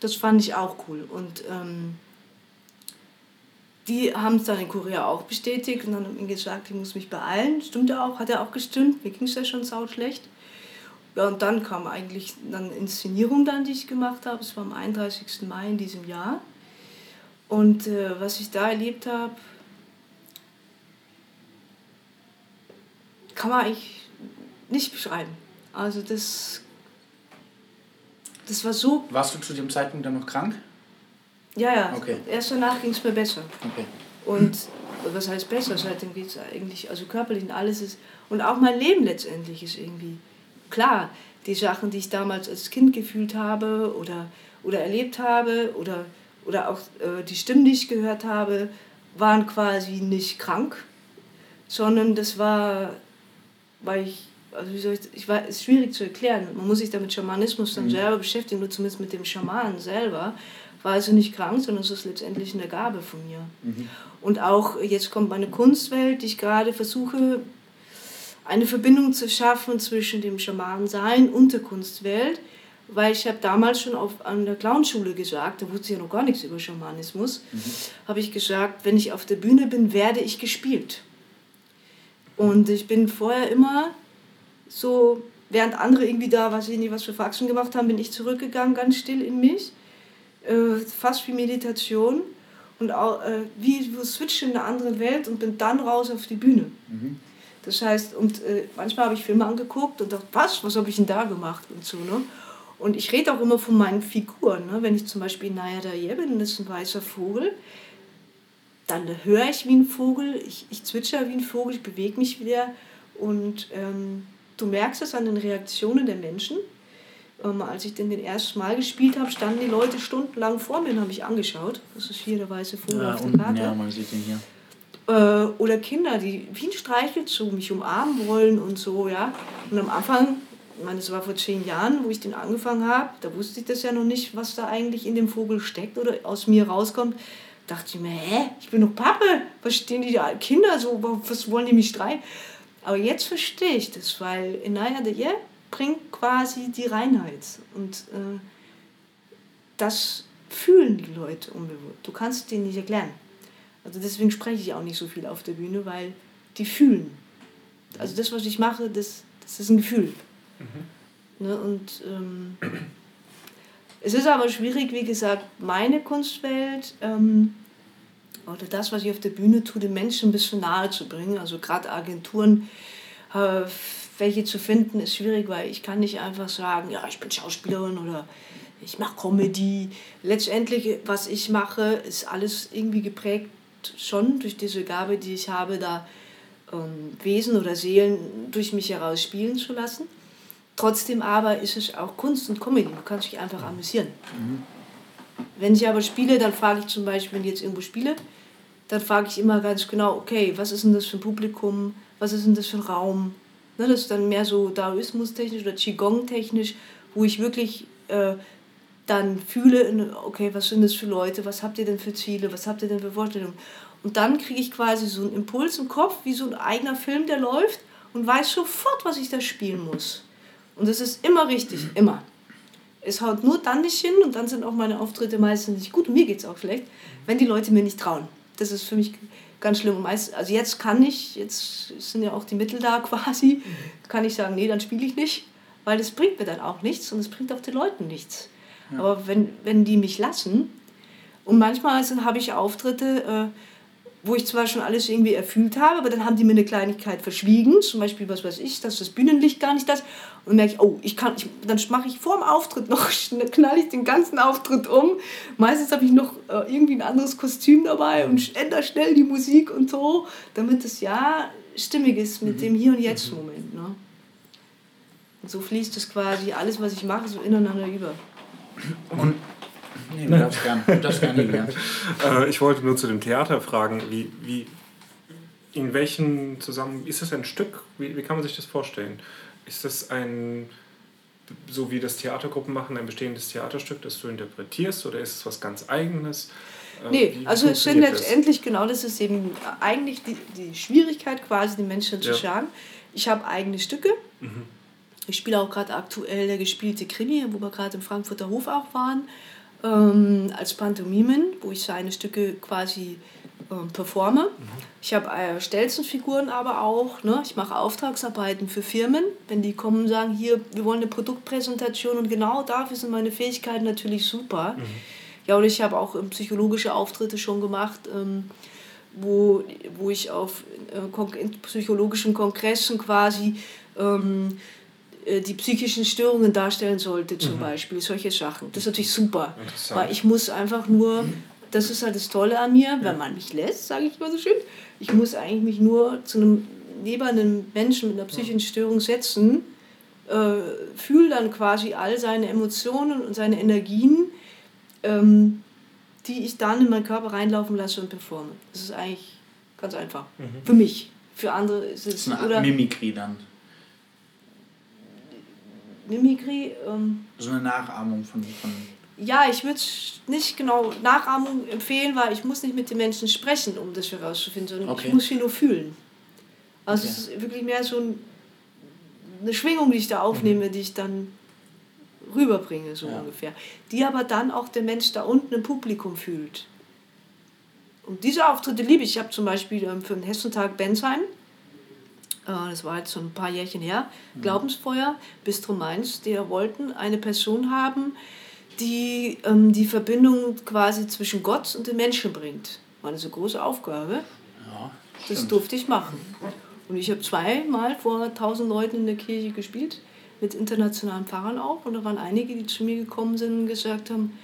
Das fand ich auch cool. Und ähm, die haben es dann in Korea auch bestätigt und dann haben ihm gesagt, ich muss mich beeilen. Stimmte auch, hat er auch gestimmt, mir ging es ja schon sau schlecht. Ja, und dann kam eigentlich dann Inszenierung dann, die ich gemacht habe. Es war am 31. Mai in diesem Jahr. Und äh, was ich da erlebt habe, kann man eigentlich nicht beschreiben. Also das, das war so, Warst du zu dem Zeitpunkt dann noch krank? ja, ja, Okay. erst danach ging es mir besser. Okay. Und was heißt besser? Seitdem geht es eigentlich, also körperlich und alles ist, und auch mein Leben letztendlich ist irgendwie klar. Die Sachen, die ich damals als Kind gefühlt habe oder, oder erlebt habe oder, oder auch äh, die Stimmen, die ich gehört habe, waren quasi nicht krank, sondern das war, weil ich, also wie soll ich, ich war, es ist schwierig zu erklären. Man muss sich da mit Schamanismus dann selber beschäftigen, nur zumindest mit dem Schamanen selber. War also nicht krank, sondern es ist letztendlich eine Gabe von mir. Und auch jetzt kommt meine Kunstwelt, die ich gerade versuche, eine Verbindung zu schaffen zwischen dem Schamanensein und der Kunstwelt. Weil ich habe damals schon auf, an der Clownschule gesagt, da wusste ich ja noch gar nichts über Schamanismus, habe ich gesagt, wenn ich auf der Bühne bin, werde ich gespielt. Und ich bin vorher immer so, während andere irgendwie da, weiß ich nicht, was für Faxen gemacht haben, bin ich zurückgegangen, ganz still in mich. Äh, fast wie Meditation. Und auch, äh, wie so switche in eine andere Welt und bin dann raus auf die Bühne. Das heißt, und äh, manchmal habe ich Filme angeguckt und dachte, was, was habe ich denn da gemacht und so, ne? Und ich rede auch immer von meinen Figuren, ne? Wenn ich zum Beispiel Naya Daye bin, das ist ein weißer Vogel, dann höre ich wie ein Vogel, ich, ich zwitscher wie ein Vogel, ich bewege mich wieder und ähm, du merkst es an den Reaktionen der Menschen. Ähm, als ich den, den ersten Mal gespielt habe, standen die Leute stundenlang vor mir und haben mich angeschaut. Das ist hier der weiße Vogel Ja, auf der Karte ja, man sieht den hier. äh, oder Kinder, die wie ein Streichelzoo mich umarmen wollen und so, ja. Und am Anfang, ich meine, das war vor zehn Jahren, wo ich den angefangen habe, da wusste ich das ja noch nicht, was da eigentlich in dem Vogel steckt oder aus mir rauskommt. Dachte ich mir, hä, ich bin doch Pappe, was stehen die da, Kinder so, was wollen die mich streiten? Aber jetzt verstehe ich das, weil Inaya de Ye bringt quasi die Reinheit und äh, das fühlen die Leute unbewusst. Du kannst denen nicht erklären. Also deswegen spreche ich auch nicht so viel auf der Bühne, weil die fühlen. Also das, was ich mache, das, das ist ein Gefühl. Ne? Und ähm, es ist aber schwierig, wie gesagt, meine Kunstwelt ähm, oder das, was ich auf der Bühne tue, den Menschen ein bisschen nahe zu bringen. Also gerade Agenturen, äh, welche zu finden, ist schwierig, weil ich kann nicht einfach sagen, ja, ich bin Schauspielerin oder ich mache Comedy. Letztendlich, was ich mache, ist alles irgendwie geprägt schon durch diese Gabe, die ich habe, da ähm, Wesen oder Seelen durch mich heraus spielen zu lassen. Trotzdem aber ist es auch Kunst und Comedy. Du kannst dich einfach amüsieren. Wenn ich aber spiele, dann frage ich zum Beispiel, wenn ich jetzt irgendwo spiele, dann frage ich immer ganz genau, okay, was ist denn das für ein Publikum, was ist denn das für ein Raum? Ne, das ist dann mehr so Daoismus-technisch oder Qigong-technisch, wo ich wirklich äh, dann fühle, okay, was sind das für Leute, was habt ihr denn für Ziele, was habt ihr denn für Vorstellungen? Und dann kriege ich quasi so einen Impuls im Kopf, wie so ein eigener Film, der läuft und weiß sofort, was ich da spielen muss. Und das ist immer richtig, immer. Es haut nur dann nicht hin und dann sind auch meine Auftritte meistens nicht gut und mir geht es auch schlecht, wenn die Leute mir nicht trauen. Das ist für mich ganz schlimm. Meist, also jetzt kann ich, jetzt sind ja auch die Mittel da quasi, kann ich sagen, nee, dann spiele ich nicht, weil das bringt mir dann auch nichts und es bringt auch den Leuten nichts. Aber wenn, wenn die mich lassen, und manchmal habe ich Auftritte, äh, wo ich zwar schon alles irgendwie erfüllt habe, aber dann haben die mir eine Kleinigkeit verschwiegen, zum Beispiel, was weiß ich, dass das Bühnenlicht gar nicht das. Und dann merke ich, oh, ich kann, ich, dann mache ich vor dem Auftritt noch, knall ich den ganzen Auftritt um. Meistens habe ich noch äh, irgendwie ein anderes Kostüm dabei und ändere schnell die Musik und so, damit es ja stimmig ist mit dem Hier und Jetzt Moment. Ne? Und so fließt es quasi alles, was ich mache, so ineinander über. Und Nee, du darfst gerne. Du darfst gern. Äh, ich wollte nur zu dem Theater fragen, wie, wie in welchem Zusammenhang ist das ein Stück? Wie, wie kann man sich das vorstellen? Ist das ein, so wie das Theatergruppen machen, ein bestehendes Theaterstück, das du interpretierst oder ist es was ganz Eigenes? Äh, Nee, wie also es sind das? letztendlich genau das ist eben eigentlich die, die Schwierigkeit quasi den Menschen zu Ja. sagen. Ich habe eigene Stücke. Ich spiele auch gerade aktuell der gespielte Krimi, wo wir gerade im Frankfurter Hof auch waren, ähm, als Pantomimen, wo ich seine Stücke quasi ähm, performe. Ich habe äh, Stelzenfiguren aber auch. Ne? Ich mache Auftragsarbeiten für Firmen, wenn die kommen und sagen, hier, wir wollen eine Produktpräsentation und genau dafür sind meine Fähigkeiten natürlich super. Ja, und ich habe auch ähm, psychologische Auftritte schon gemacht, ähm, wo, wo ich auf äh, kon- psychologischen Kongressen quasi ähm, äh, die psychischen Störungen darstellen sollte, zum Beispiel. Solche Sachen. Das ist natürlich super. Weil ich muss einfach nur, das ist halt das Tolle an mir, wenn man mich lässt, sage ich mal so schön. Ich muss eigentlich mich nur zu einem, neben einem Menschen mit einer psychischen Störung setzen, äh, fühle dann quasi all seine Emotionen und seine Energien, ähm, die ich dann in meinen Körper reinlaufen lasse und performe. Das ist eigentlich ganz einfach. Für mich. Für andere ist es eine Art oder Mimikry dann. Mimikry. Ähm, So eine Nachahmung von. von ja, ich würde nicht genau Nachahmung empfehlen, weil ich muss nicht mit den Menschen sprechen, um das herauszufinden, sondern Okay. ich muss sie nur fühlen. Also Okay. es ist wirklich mehr so ein, eine Schwingung, die ich da aufnehme, die ich dann rüberbringe, so Ja. ungefähr. Die aber dann auch der Mensch da unten im Publikum fühlt. Und diese Auftritte liebe ich. Ich habe zum Beispiel ähm, für den Hessentag Bensheim, das war jetzt so ein paar Jährchen her, Glaubensfeuer, Bistro Mainz, die wollten eine Person haben, die ähm, die Verbindung quasi zwischen Gott und den Menschen bringt. War eine so große Aufgabe. ja, Das durfte ich machen. Und ich habe zweimal vor tausend Leuten in der Kirche gespielt, mit internationalen Pfarrern auch. Und da waren einige, die zu mir gekommen sind und gesagt haben,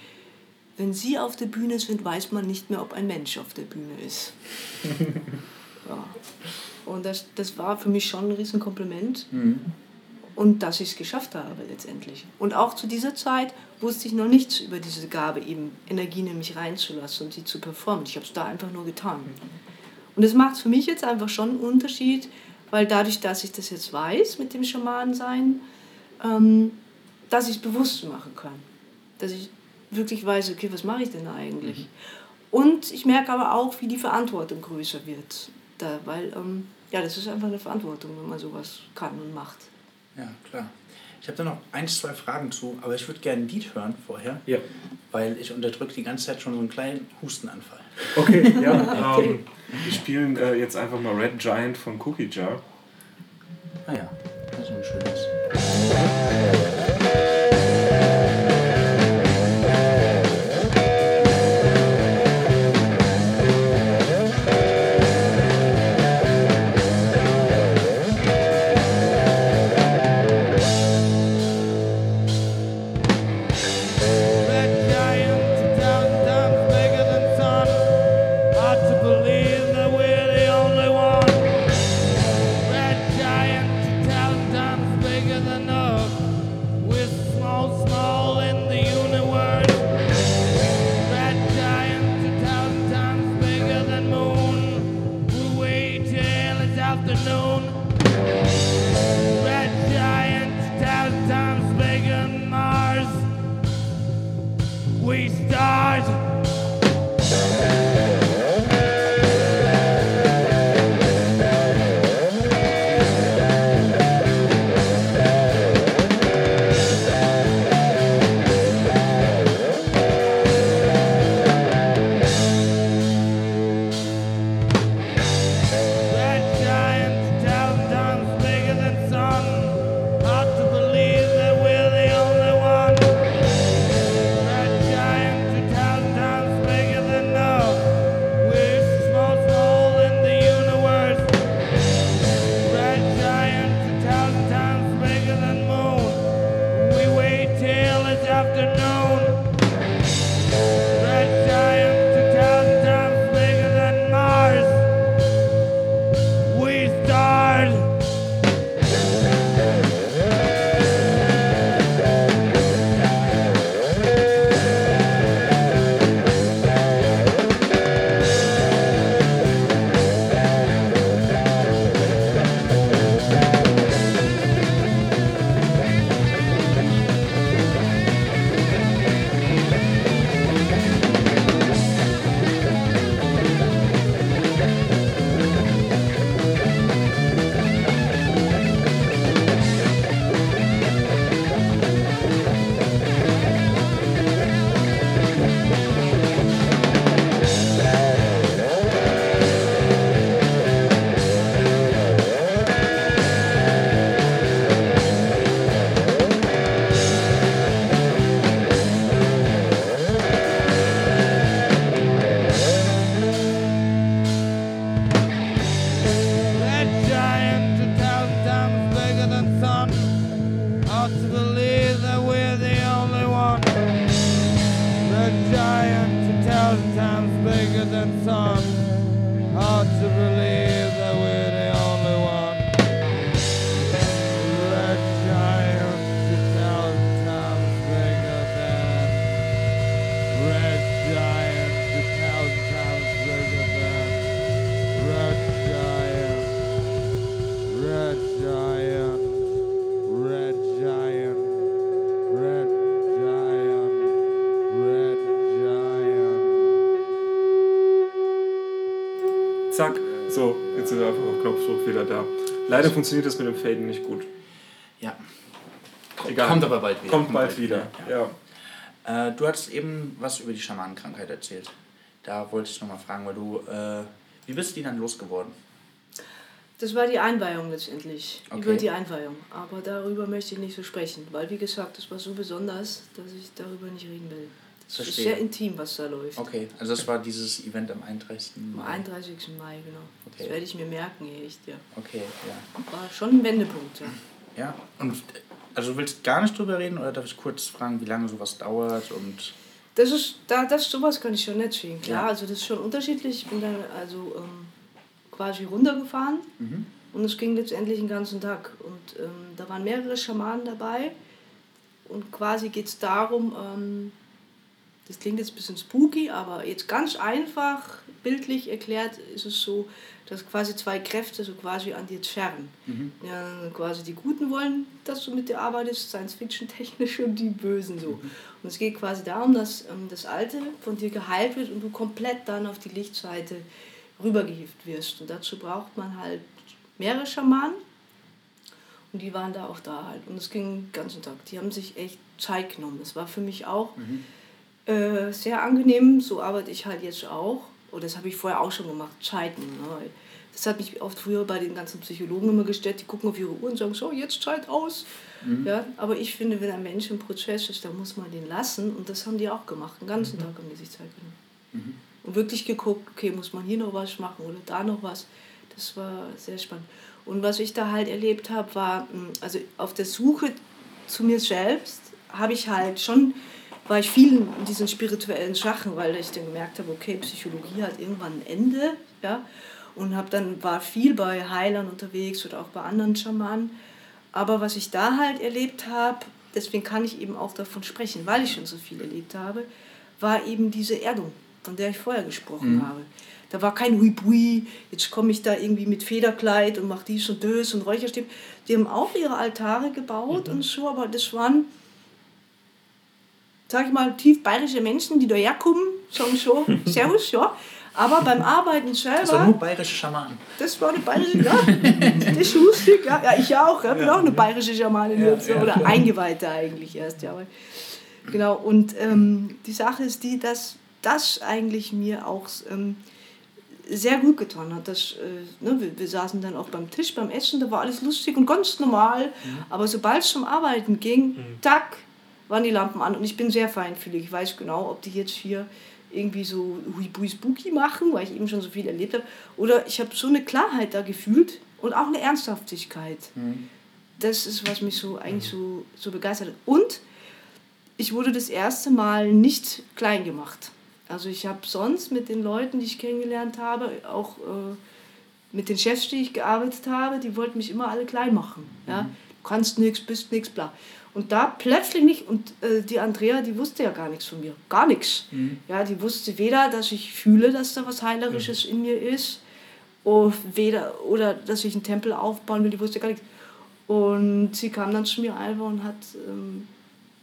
wenn Sie auf der Bühne sind, weiß man nicht mehr, ob ein Mensch auf der Bühne ist. ja. Und das, das war für mich schon ein Riesenkompliment. Und dass ich es geschafft habe letztendlich. Und auch zu dieser Zeit wusste ich noch nichts über diese Gabe, eben Energien in mich reinzulassen und die zu performen. Ich habe es da einfach nur getan. Und das macht für mich jetzt einfach schon einen Unterschied, weil dadurch, dass ich das jetzt weiß mit dem Schamanensein, ähm, dass ich es bewusst machen kann. Dass ich wirklich weiß, okay, was mache ich denn eigentlich? Und ich merke aber auch, wie die Verantwortung größer wird. Da, weil, ähm, ja, das ist einfach eine Verantwortung, wenn man sowas kann und macht. Ja, klar. Ich habe da noch ein, zwei Fragen zu, aber ich würde gerne ein Lied hören vorher, Ja. weil ich unterdrücke die ganze Zeit schon so einen kleinen Hustenanfall. Okay, ja. Ähm, wir spielen äh, jetzt einfach mal Red Giant von Cookie Jar. Ah ja, das ist ein schönes. Leider funktioniert das mit dem Faden nicht gut. Ja. Egal. Kommt aber bald wieder. Kommt bald wieder. Ja. Äh, du hattest eben was über die Schamanenkrankheit erzählt. Da wollte ich nochmal fragen, weil du, äh, wie bist du die dann losgeworden? Das war die Einweihung letztendlich. Okay. Über die Einweihung. Aber darüber möchte ich nicht so sprechen, weil wie gesagt, das war so besonders, dass ich darüber nicht reden will. Das ist sehr intim, was da läuft. Okay, also das war dieses Event am 31. Am Mai. 31. Mai, genau. Okay. Das werde ich mir merken, echt, ja. Okay, ja. War schon ein Wendepunkt, ja. Ja, und also du willst gar nicht drüber reden oder darf ich kurz fragen, wie lange sowas dauert und Das ist, da, das, sowas kann ich schon erzählen, klar. Ja. Also das ist schon unterschiedlich. Ich bin dann also ähm, quasi runtergefahren Mhm. und es ging letztendlich den ganzen Tag. Und ähm, da waren mehrere Schamanen dabei und quasi geht es darum, ähm, das klingt jetzt ein bisschen spooky, aber jetzt ganz einfach, bildlich erklärt ist es so, dass quasi zwei Kräfte so quasi an dir zerren. Ja, quasi die Guten wollen, dass du mit dir arbeitest, Science-Fiction-technisch und die Bösen so. Und es geht quasi darum, dass ähm, das Alte von dir geheilt wird und du komplett dann auf die Lichtseite rübergehieft wirst. Und dazu braucht man halt mehrere Schamanen. Und die waren da auch da halt. Und es ging den ganzen Tag. Die haben sich echt Zeit genommen. Das war für mich auch äh, sehr angenehm. So arbeite ich halt jetzt auch. Und das habe ich vorher auch schon gemacht. Zeiten. Ne? Das hat mich oft früher bei den ganzen Psychologen immer gestellt. Die gucken auf ihre Uhr und sagen, so, jetzt Zeit aus. Ja, aber ich finde, wenn ein Mensch im Prozess ist, dann muss man den lassen. Und das haben die auch gemacht. Den ganzen Tag haben die sich Zeit genommen. Und wirklich geguckt, okay, muss man hier noch was machen oder da noch was. Das war sehr spannend. Und was ich da halt erlebt habe, war, mh, also auf der Suche zu mir selbst habe ich halt schon, war ich viel in diesen spirituellen Sachen, weil ich dann gemerkt habe, okay, Psychologie hat irgendwann ein Ende, ja, und habe dann war viel bei Heilern unterwegs oder auch bei anderen Schamanen. Aber was ich da halt erlebt habe, deswegen kann ich eben auch davon sprechen, weil ich schon so viel erlebt habe, war eben diese Erdung, von der ich vorher gesprochen habe. Da war kein Huibui, jetzt komme ich da irgendwie mit Federkleid und mache dies und das und Räucherstäbchen. Die haben auch ihre Altare gebaut und so, aber das waren, sag ich mal, tief bayerische Menschen, die da herkommen, sagen so, Servus, ja. Aber beim Arbeiten selber. Das war nur bayerische Schamanen. Das war eine bayerische, ja. Das ist lustig, ja. ja ich auch, ja. bin auch eine bayerische Schamanin jetzt, oder Eingeweihte eigentlich erst, ja. Genau, und ähm, die Sache ist die, dass das eigentlich mir auch ähm, sehr gut getan hat. Das, äh, ne, wir, wir saßen dann auch beim Tisch, beim Essen, da war alles lustig und ganz normal. Aber sobald es zum Arbeiten ging, tack, waren die Lampen an. Und ich bin sehr feinfühlig. Ich weiß genau, ob die jetzt hier irgendwie so huibui spooky machen, weil ich eben schon so viel erlebt habe. Oder ich habe so eine Klarheit da gefühlt und auch eine Ernsthaftigkeit. Das ist, was mich so eigentlich so, so begeistert hat. Und ich wurde das erste Mal nicht klein gemacht. Also ich habe sonst mit den Leuten, die ich kennengelernt habe, auch äh, mit den Chefs, die ich gearbeitet habe, die wollten mich immer alle klein machen. Ja? Du kannst nichts, bist nichts, bla. Und da plötzlich nicht, und äh, die Andrea, die wusste ja gar nichts von mir, gar nichts. Ja, die wusste weder, dass ich fühle, dass da was Heilerisches in mir ist, oder, weder, oder dass ich einen Tempel aufbauen will, die wusste gar nichts. Und sie kam dann zu mir einfach und hat, ähm,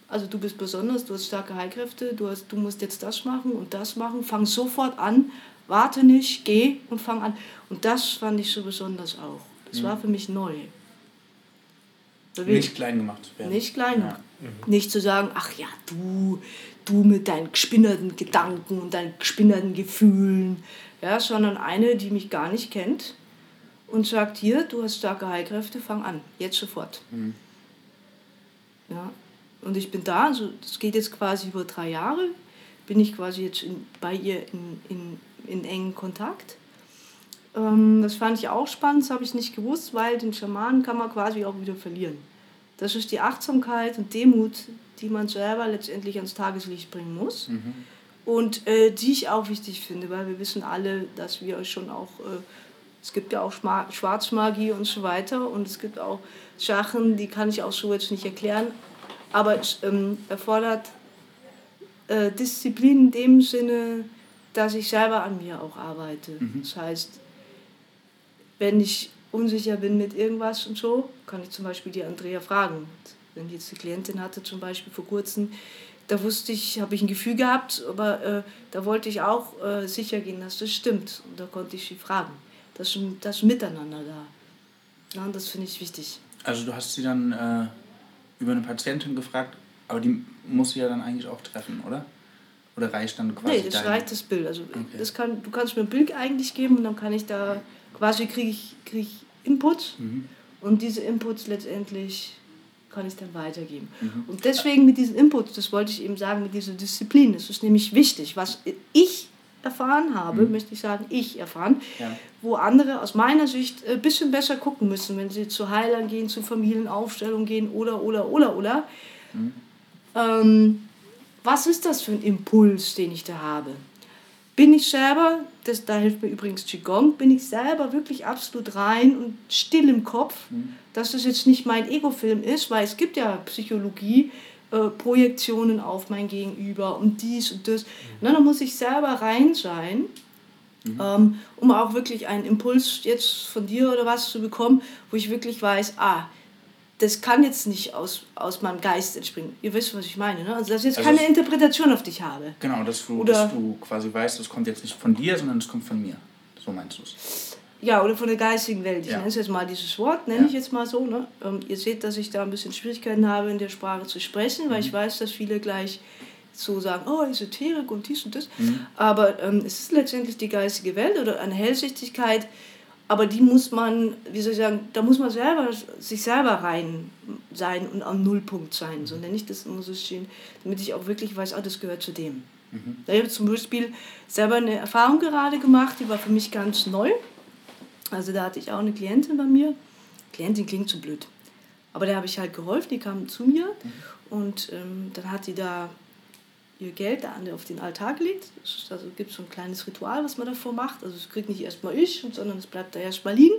also du bist besonders, du hast starke Heilkräfte, du, hast, du musst jetzt das machen und das machen, fang sofort an, warte nicht, geh und fang an. Und das fand ich so besonders auch. Das war für mich neu. Nicht klein gemacht werden. nicht klein machen. Nicht zu sagen, ach ja, du, du mit deinen gespinnerten Gedanken und deinen gespinnerten Gefühlen, ja, sondern eine, die mich gar nicht kennt und sagt, hier, du hast starke Heilkräfte, fang an, jetzt sofort. Ja, und ich bin da, also das geht jetzt quasi über drei Jahre, bin ich quasi jetzt in, bei ihr in, in, in engen Kontakt. Ähm, das fand ich auch spannend, das habe ich nicht gewusst, weil den Schamanen kann man quasi auch wieder verlieren. Das ist die Achtsamkeit und Demut, die man selber letztendlich ans Tageslicht bringen muss. Und äh, die ich auch wichtig finde, weil wir wissen alle, dass wir schon auch, äh, es gibt ja auch Schwarzmagie und so weiter und es gibt auch Sachen, die kann ich auch so jetzt nicht erklären, aber es ähm, erfordert äh, Disziplin in dem Sinne, dass ich selber an mir auch arbeite. Das heißt, wenn ich unsicher bin mit irgendwas und so, kann ich zum Beispiel die Andrea fragen. Wenn ich jetzt eine Klientin hatte, zum Beispiel vor kurzem, da wusste ich, habe ich ein Gefühl gehabt, aber äh, da wollte ich auch äh, sicher gehen, dass das stimmt. Und da konnte ich sie fragen. Das, das Miteinander da. Ja, und das finde ich wichtig. Also du hast sie dann äh, über eine Patientin gefragt, aber die muss sie ja dann eigentlich auch treffen, oder? Oder reicht dann quasi Nee, das dein- reicht das Bild. Also das kann, du kannst mir ein Bild eigentlich geben und dann kann ich da quasi kriege ich, krieg ich Inputs und diese Inputs letztendlich kann ich dann weitergeben. Und deswegen mit diesen Inputs, das wollte ich eben sagen, mit dieser Disziplin, das ist nämlich wichtig. Was ich erfahren habe, möchte ich sagen, ich erfahren, Ja. wo andere aus meiner Sicht ein bisschen besser gucken müssen, wenn sie zu Heilern gehen, zu Familienaufstellung gehen oder, oder, oder, oder. Ähm, was ist das für ein Impuls, den ich da habe? Bin ich selber, das, da hilft mir übrigens Qigong, bin ich selber wirklich absolut rein und still im Kopf, dass das jetzt nicht mein Ego-Film ist, weil es gibt ja Psychologie, äh, Projektionen auf mein Gegenüber und dies und das. Na, da muss ich selber rein sein, ähm, um auch wirklich einen Impuls jetzt von dir oder was zu bekommen, wo ich wirklich weiß, ah, das kann jetzt nicht aus, aus meinem Geist entspringen. Ihr wisst, was ich meine. Ne? Also, dass ich jetzt Also keine Interpretation auf dich habe. Genau, dass du, Oder- dass du quasi weißt, das kommt jetzt nicht von dir, sondern es kommt von mir. So meinst du es. Ja, oder von der geistigen Welt. Ich Ja. nenne es jetzt mal dieses Wort, nenne Ja. ich jetzt mal so. Ne? Ähm, ihr seht, dass ich da ein bisschen Schwierigkeiten habe, in der Sprache zu sprechen, weil Mhm. ich weiß, dass viele gleich so sagen, oh, Esoterik und dies und das. Mhm. Aber ähm, es ist letztendlich die geistige Welt oder eine Hellsichtigkeit, aber die muss man, wie soll ich sagen, da muss man selber sich selber rein sein und am Nullpunkt sein. So nenne ich das immer so schön, damit ich auch wirklich weiß, ah, das gehört zu dem. Ich habe zum Beispiel selber eine Erfahrung gerade gemacht, die war für mich ganz neu. Also da hatte ich auch eine Klientin bei mir. Klientin klingt so blöd. Aber der habe ich halt geholfen, die kam zu mir und ähm, dann hat sie da ihr Geld da an- auf den Altar gelegt. Also gibt so ein kleines Ritual, was man davor macht. Also es kriegt nicht erstmal ich, sondern es bleibt da erstmal liegen.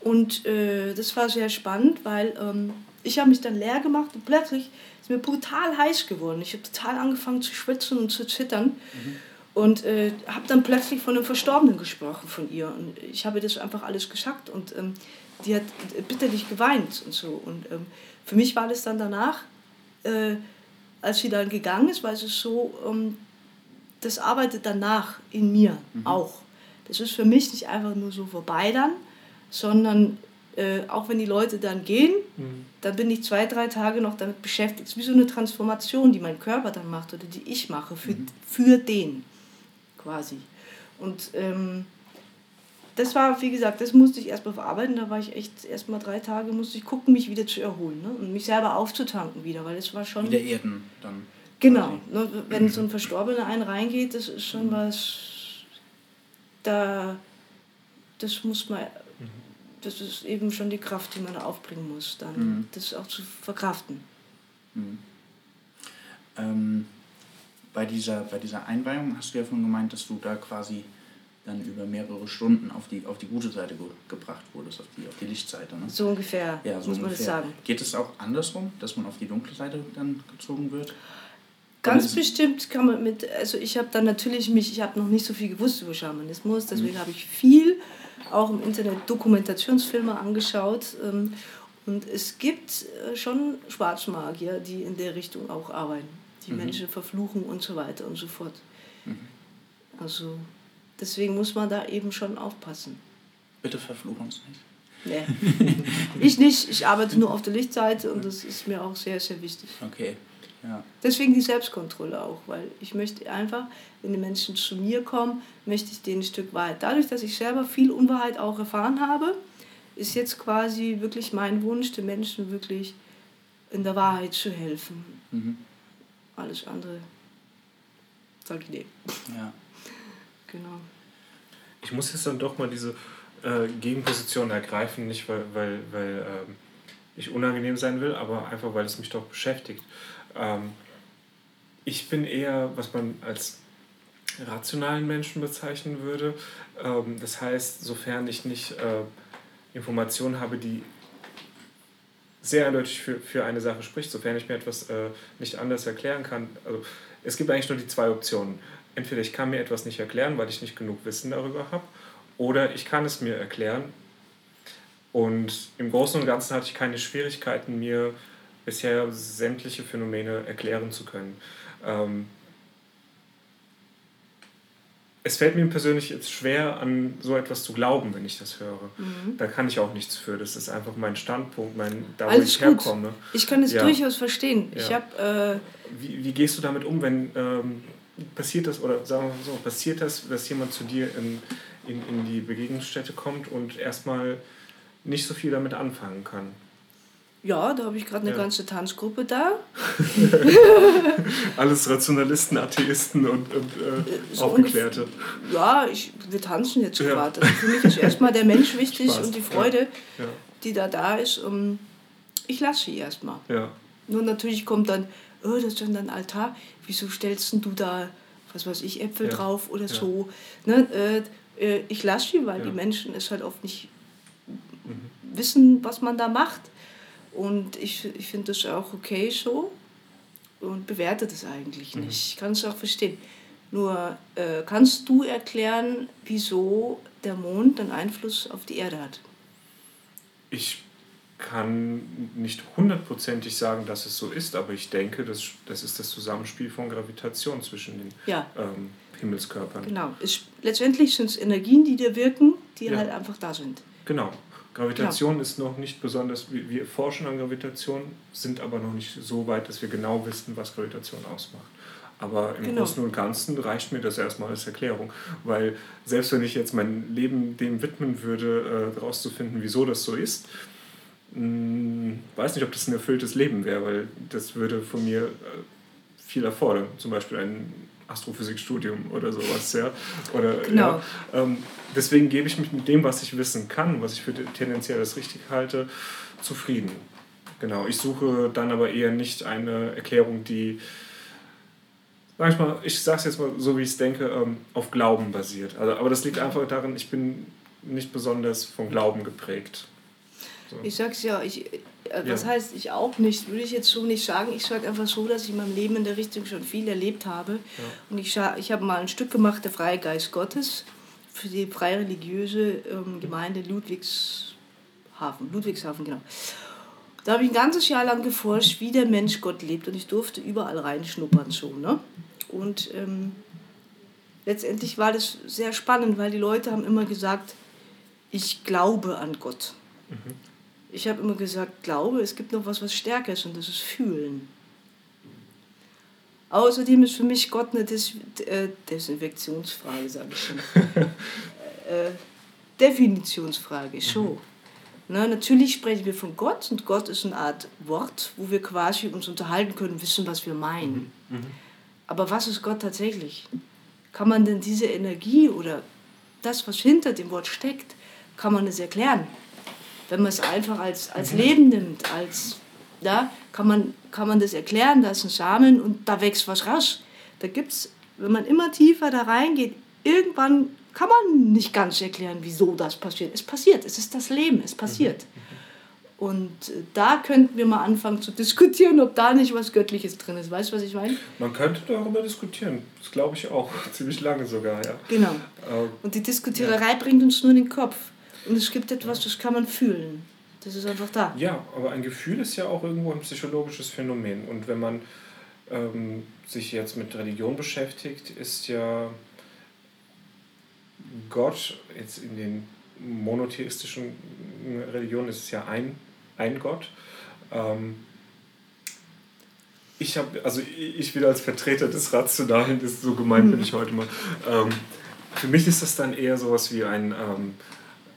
Und äh, das war sehr spannend, weil ähm, ich habe mich dann leer gemacht und plötzlich ist mir brutal heiß geworden. Ich habe total angefangen zu schwitzen und zu zittern. Und äh, habe dann plötzlich von einem Verstorbenen gesprochen von ihr. Und ich habe das einfach alles gesagt. Und ähm, die hat bitterlich geweint und so. Und ähm, für mich war das dann danach, äh, als sie dann gegangen ist, weil es ist so, ähm, das arbeitet danach in mir auch. Das ist für mich nicht einfach nur so vorbei dann, sondern äh, auch wenn die Leute dann gehen, dann bin ich zwei, drei Tage noch damit beschäftigt. Es ist wie so eine Transformation, die mein Körper dann macht oder die ich mache für, für den quasi. Und ähm, das war, wie gesagt, das musste ich erstmal verarbeiten. Da war ich echt erstmal drei Tage, musste ich gucken, mich wieder zu erholen ne? und mich selber aufzutanken wieder, weil das war schon. Wieder Erden dann. Genau, ne, wenn so ein Verstorbener einen reingeht, das ist schon was, da, das muss man, das ist eben schon die Kraft, die man da aufbringen muss, dann das auch zu verkraften. Ähm, bei, dieser, bei dieser Einweihung hast du ja von gemeint, dass du da quasi dann über mehrere Stunden auf die, auf die gute Seite ge gebracht wurdest, auf die, auf die Lichtseite. Ne? So ungefähr, Ja, so muss man das ungefähr. sagen. Geht es auch andersrum, dass man auf die dunkle Seite dann gezogen wird? Ganz ist- bestimmt kann man mit, also ich habe dann natürlich mich, ich habe noch nicht so viel gewusst über Schamanismus, deswegen habe ich viel auch im Internet Dokumentationsfilme angeschaut. Ähm, und es gibt äh, schon Schwarzmagier, die in der Richtung auch arbeiten, die Menschen verfluchen und so weiter und so fort. Also deswegen muss man da eben schon aufpassen. Bitte verfluch uns nicht. Nee. ich nicht, ich arbeite nur auf der Lichtseite und das ist mir auch sehr, sehr wichtig. Okay, ja. Deswegen die Selbstkontrolle auch, weil ich möchte einfach, wenn die Menschen zu mir kommen, möchte ich denen ein Stück Wahrheit. Dadurch, dass ich selber viel Unwahrheit auch erfahren habe, ist jetzt quasi wirklich mein Wunsch, den Menschen wirklich in der Wahrheit zu helfen. Mhm. Alles andere, sag ich nee. ja. Genau. Ich muss jetzt dann doch mal diese äh, Gegenposition ergreifen, nicht weil, weil, weil ähm, ich unangenehm sein will, aber einfach weil es mich doch beschäftigt. Ähm, ich bin eher, was man als rationalen Menschen bezeichnen würde. Ähm, das heißt, sofern ich nicht äh, Informationen habe, die sehr eindeutig für, für eine Sache spricht, sofern ich mir etwas äh, nicht anders erklären kann. Also es gibt eigentlich nur die zwei Optionen. Entweder ich kann mir etwas nicht erklären, weil ich nicht genug Wissen darüber habe, oder ich kann es mir erklären. Und im Großen und Ganzen hatte ich keine Schwierigkeiten, mir bisher sämtliche Phänomene erklären zu können. Ähm, es fällt mir persönlich jetzt schwer, an so etwas zu glauben, wenn ich das höre. Da kann ich auch nichts für. Das ist einfach mein Standpunkt, mein, da wo Alles ich gut. herkomme. Ich kann es Ja. durchaus verstehen. Ich Ja. habe Wie, wie gehst du damit um, wenn ähm, passiert das, oder sagen wir mal so, passiert das, dass jemand zu dir in, in, in die Begegnungsstätte kommt und erstmal nicht so viel damit anfangen kann? ja, da habe ich gerade eine Ja. ganze Tanzgruppe da. Alles Rationalisten, Atheisten und, und äh, so Aufgeklärte. Ja, ich, wir tanzen jetzt Ja. gerade. Also für mich ist erstmal der Mensch wichtig Spaß. und die Freude, Ja. die da da ist. Um, ich lasse sie erstmal. Ja. Nur natürlich kommt dann, oh, das ist dann ein Altar. Wieso stellst du da, was weiß ich, Äpfel Ja. drauf oder Ja. so? Ne, äh, äh, ich lasse sie, weil die Menschen es halt oft nicht Mhm. wissen, was man da macht. Und ich, ich finde das auch okay so und bewerte das eigentlich Mhm. nicht. Ich kann es auch verstehen. Nur äh, kannst du erklären, wieso der Mond einen Einfluss auf die Erde hat? Ich kann nicht hundertprozentig sagen, dass es so ist, aber ich denke, das, das ist das Zusammenspiel von Gravitation zwischen den Ja. ähm, Himmelskörpern. Genau. Es, letztendlich sind es Energien, die da wirken, die Ja. halt einfach da sind. Genau. Gravitation ist noch nicht besonders, wir, wir forschen an Gravitation, sind aber noch nicht so weit, dass wir genau wissen, was Gravitation ausmacht. Aber im Genau. Großen und Ganzen reicht mir das erstmal als Erklärung, weil selbst wenn ich jetzt mein Leben dem widmen würde, äh, herauszufinden, wieso das so ist, mh, weiß nicht, ob das ein erfülltes Leben wäre, weil das würde von mir äh, viel erfordern, zum Beispiel ein Astrophysikstudium oder sowas, ja. Oder, Genau. ja ähm, deswegen gebe ich mich mit dem, was ich wissen kann, was ich für tendenziell als richtig halte, zufrieden. Genau, ich suche dann aber eher nicht eine Erklärung, die, sag ich mal, ich sage es jetzt mal so, wie ich es denke, ähm, auf Glauben basiert. Also, aber das liegt einfach daran, ich bin nicht besonders von Glauben geprägt. So. Ich sag's ja, ich, äh, was Ja. heißt ich auch nicht, würde ich jetzt so nicht sagen. Ich sage einfach so, dass ich in meinem Leben in der Richtung schon viel erlebt habe. Und ich, ich habe mal ein Stück gemacht, der Freie Geist Gottes, für die freie religiöse ähm, Gemeinde Ludwigshafen. Ludwigshafen, genau. Da habe ich ein ganzes Jahr lang geforscht, wie der Mensch Gott lebt. Und ich durfte überall reinschnuppern. So, ne? Und ähm, letztendlich war das sehr spannend, weil die Leute haben immer gesagt, ich glaube an Gott. Ich habe immer gesagt, glaube, es gibt noch was, was stärker ist und das ist Fühlen. Außerdem ist für mich Gott eine Des äh, Desinfektionsfrage, sage ich schon. äh, Definitionsfrage, so. Na, natürlich sprechen wir von Gott und Gott ist eine Art Wort, wo wir quasi uns unterhalten können, wissen, was wir meinen. Aber was ist Gott tatsächlich? Kann man denn diese Energie oder das, was hinter dem Wort steckt, kann man es erklären? Wenn man es einfach als, als Leben nimmt, als da kann man, kann man das erklären, da ist ein Samen und da wächst was raus. Da gibt's, wenn man immer tiefer da reingeht, irgendwann kann man nicht ganz erklären, wieso das passiert. Es passiert, es ist das Leben, es passiert. Und äh, da könnten wir mal anfangen zu diskutieren, ob da nicht was Göttliches drin ist. Weißt du, was ich meine? Man könnte darüber diskutieren. Das glaube ich auch. Ziemlich lange sogar, ja. Genau. Äh, Und die Diskutiererei bringt uns nur in den Kopf. Und es gibt etwas, das kann man fühlen. Das ist einfach da. Ja, aber ein Gefühl ist ja auch irgendwo ein psychologisches Phänomen. Und wenn man ähm, sich jetzt mit Religion beschäftigt, ist ja Gott, jetzt in den monotheistischen Religionen ist es ja ein, ein Gott. Ähm, ich habe, also ich wieder als Vertreter des Rationalen, das so gemeint bin ich heute mal. Ähm, für mich ist das dann eher sowas wie ein, ähm,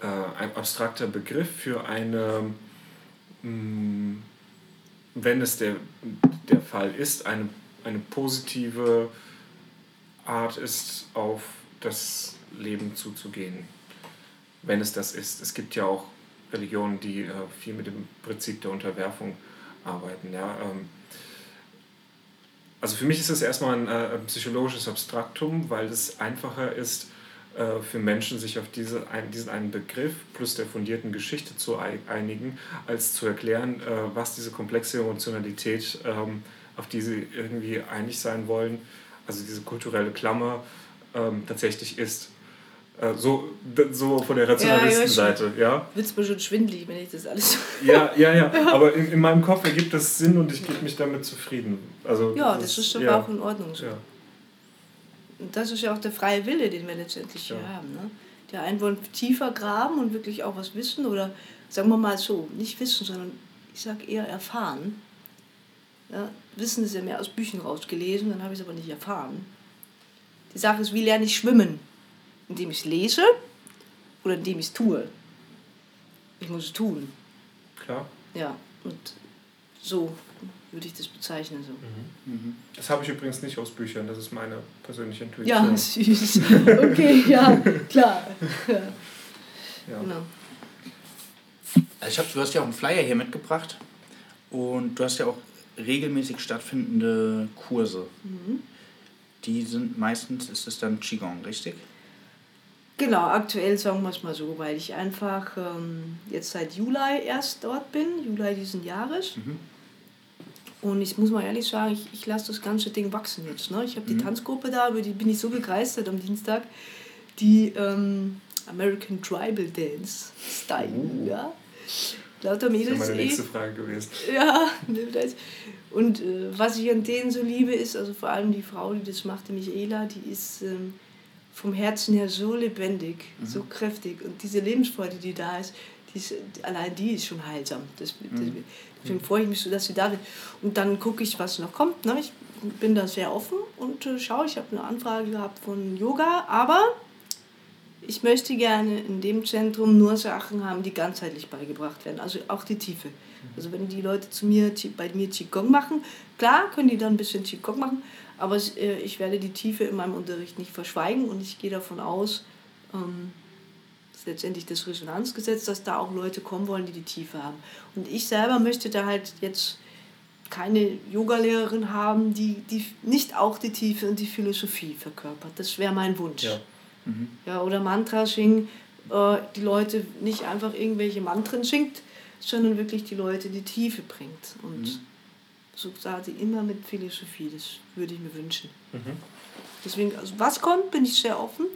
äh, ein abstrakter Begriff für eine, mh, wenn es der, der Fall ist, eine, eine positive Art ist, auf das Leben zuzugehen. Wenn es das ist. Es gibt ja auch Religionen, die äh, viel mit dem Prinzip der Unterwerfung arbeiten. Ja? Ähm, also für mich ist das erstmal ein, äh, psychologisches Abstraktum, weil es einfacher ist, für Menschen sich auf diese, diesen einen Begriff plus der fundierten Geschichte zu ei- einigen, als zu erklären, äh, was diese komplexe Emotionalität, ähm, auf die sie irgendwie einig sein wollen, also diese kulturelle Klammer, ähm, tatsächlich ist. Äh, so, so von der Rationalistenseite, ja. Wird mir schon schwindelig, wenn ich das alles. Ja, ja, ja. Aber in, in meinem Kopf ergibt das Sinn und ich gebe mich damit zufrieden. Also, Ja, das ist doch ja. auch in Ordnung so. Ja. Und das ist ja auch der freie Wille, den wir letztendlich hier Ja. haben. Ne? Die einen wollen tiefer graben und wirklich auch was wissen oder sagen wir mal so, nicht wissen, sondern ich sag eher erfahren. Ja, wissen ist ja mehr aus Büchern rausgelesen, dann habe ich es aber nicht erfahren. Die Sache ist, wie lerne ich schwimmen? Indem ich es lese oder indem ich es tue? Ich muss es tun. Klar. Ja, und so würde ich das bezeichnen. So. Das habe ich übrigens nicht aus Büchern, das ist meine persönliche Intuition. Ja, süß. Okay, ja, klar. Ja, Ja. genau. Also ich hab, du hast ja auch einen Flyer hier mitgebracht und du hast ja auch regelmäßig stattfindende Kurse. Die sind meistens, ist es dann Qigong, richtig? Genau, aktuell sagen wir es mal so, weil ich einfach ähm, jetzt seit Juli erst dort bin, Juli diesen Jahres. Und ich muss mal ehrlich sagen, ich, ich lasse das ganze Ding wachsen jetzt. Ne? Ich habe die Tanzgruppe da, über die bin ich so begeistert am Dienstag. Die ähm, American Tribal Dance Style. Ja? Lauter Das wäre Mädels. meine nächste Frage gewesen. Ja, das. und äh, was ich an denen so liebe, ist, also vor allem die Frau, die das macht, die Michaela, die ist ähm, vom Herzen her so lebendig, so kräftig und diese Lebensfreude, die da ist, die ist allein die ist schon heilsam. Das, das, deswegen freue ich mich so, dass sie da sind. Und dann gucke ich, was noch kommt. Ne? Ich bin da sehr offen und äh, schaue, ich habe eine Anfrage gehabt von Yoga, aber ich möchte gerne in dem Zentrum nur Sachen haben, die ganzheitlich beigebracht werden, also auch die Tiefe. Also wenn die Leute zu mir bei mir Qigong machen, klar können die dann ein bisschen Qigong machen, aber äh, ich werde die Tiefe in meinem Unterricht nicht verschweigen und ich gehe davon aus, ähm, ist letztendlich das Resonanzgesetz, dass da auch Leute kommen wollen, die die Tiefe haben. Und ich selber möchte da halt jetzt keine Yogalehrerin haben, die, die nicht auch die Tiefe und die Philosophie verkörpert. Das wäre mein Wunsch. Ja. Ja, oder Mantra singen, äh, die Leute nicht einfach irgendwelche Mantren singt, sondern wirklich die Leute die Tiefe bringt. Und so quasi immer mit Philosophie, das würde ich mir wünschen. Deswegen, also was kommt, bin ich sehr offen.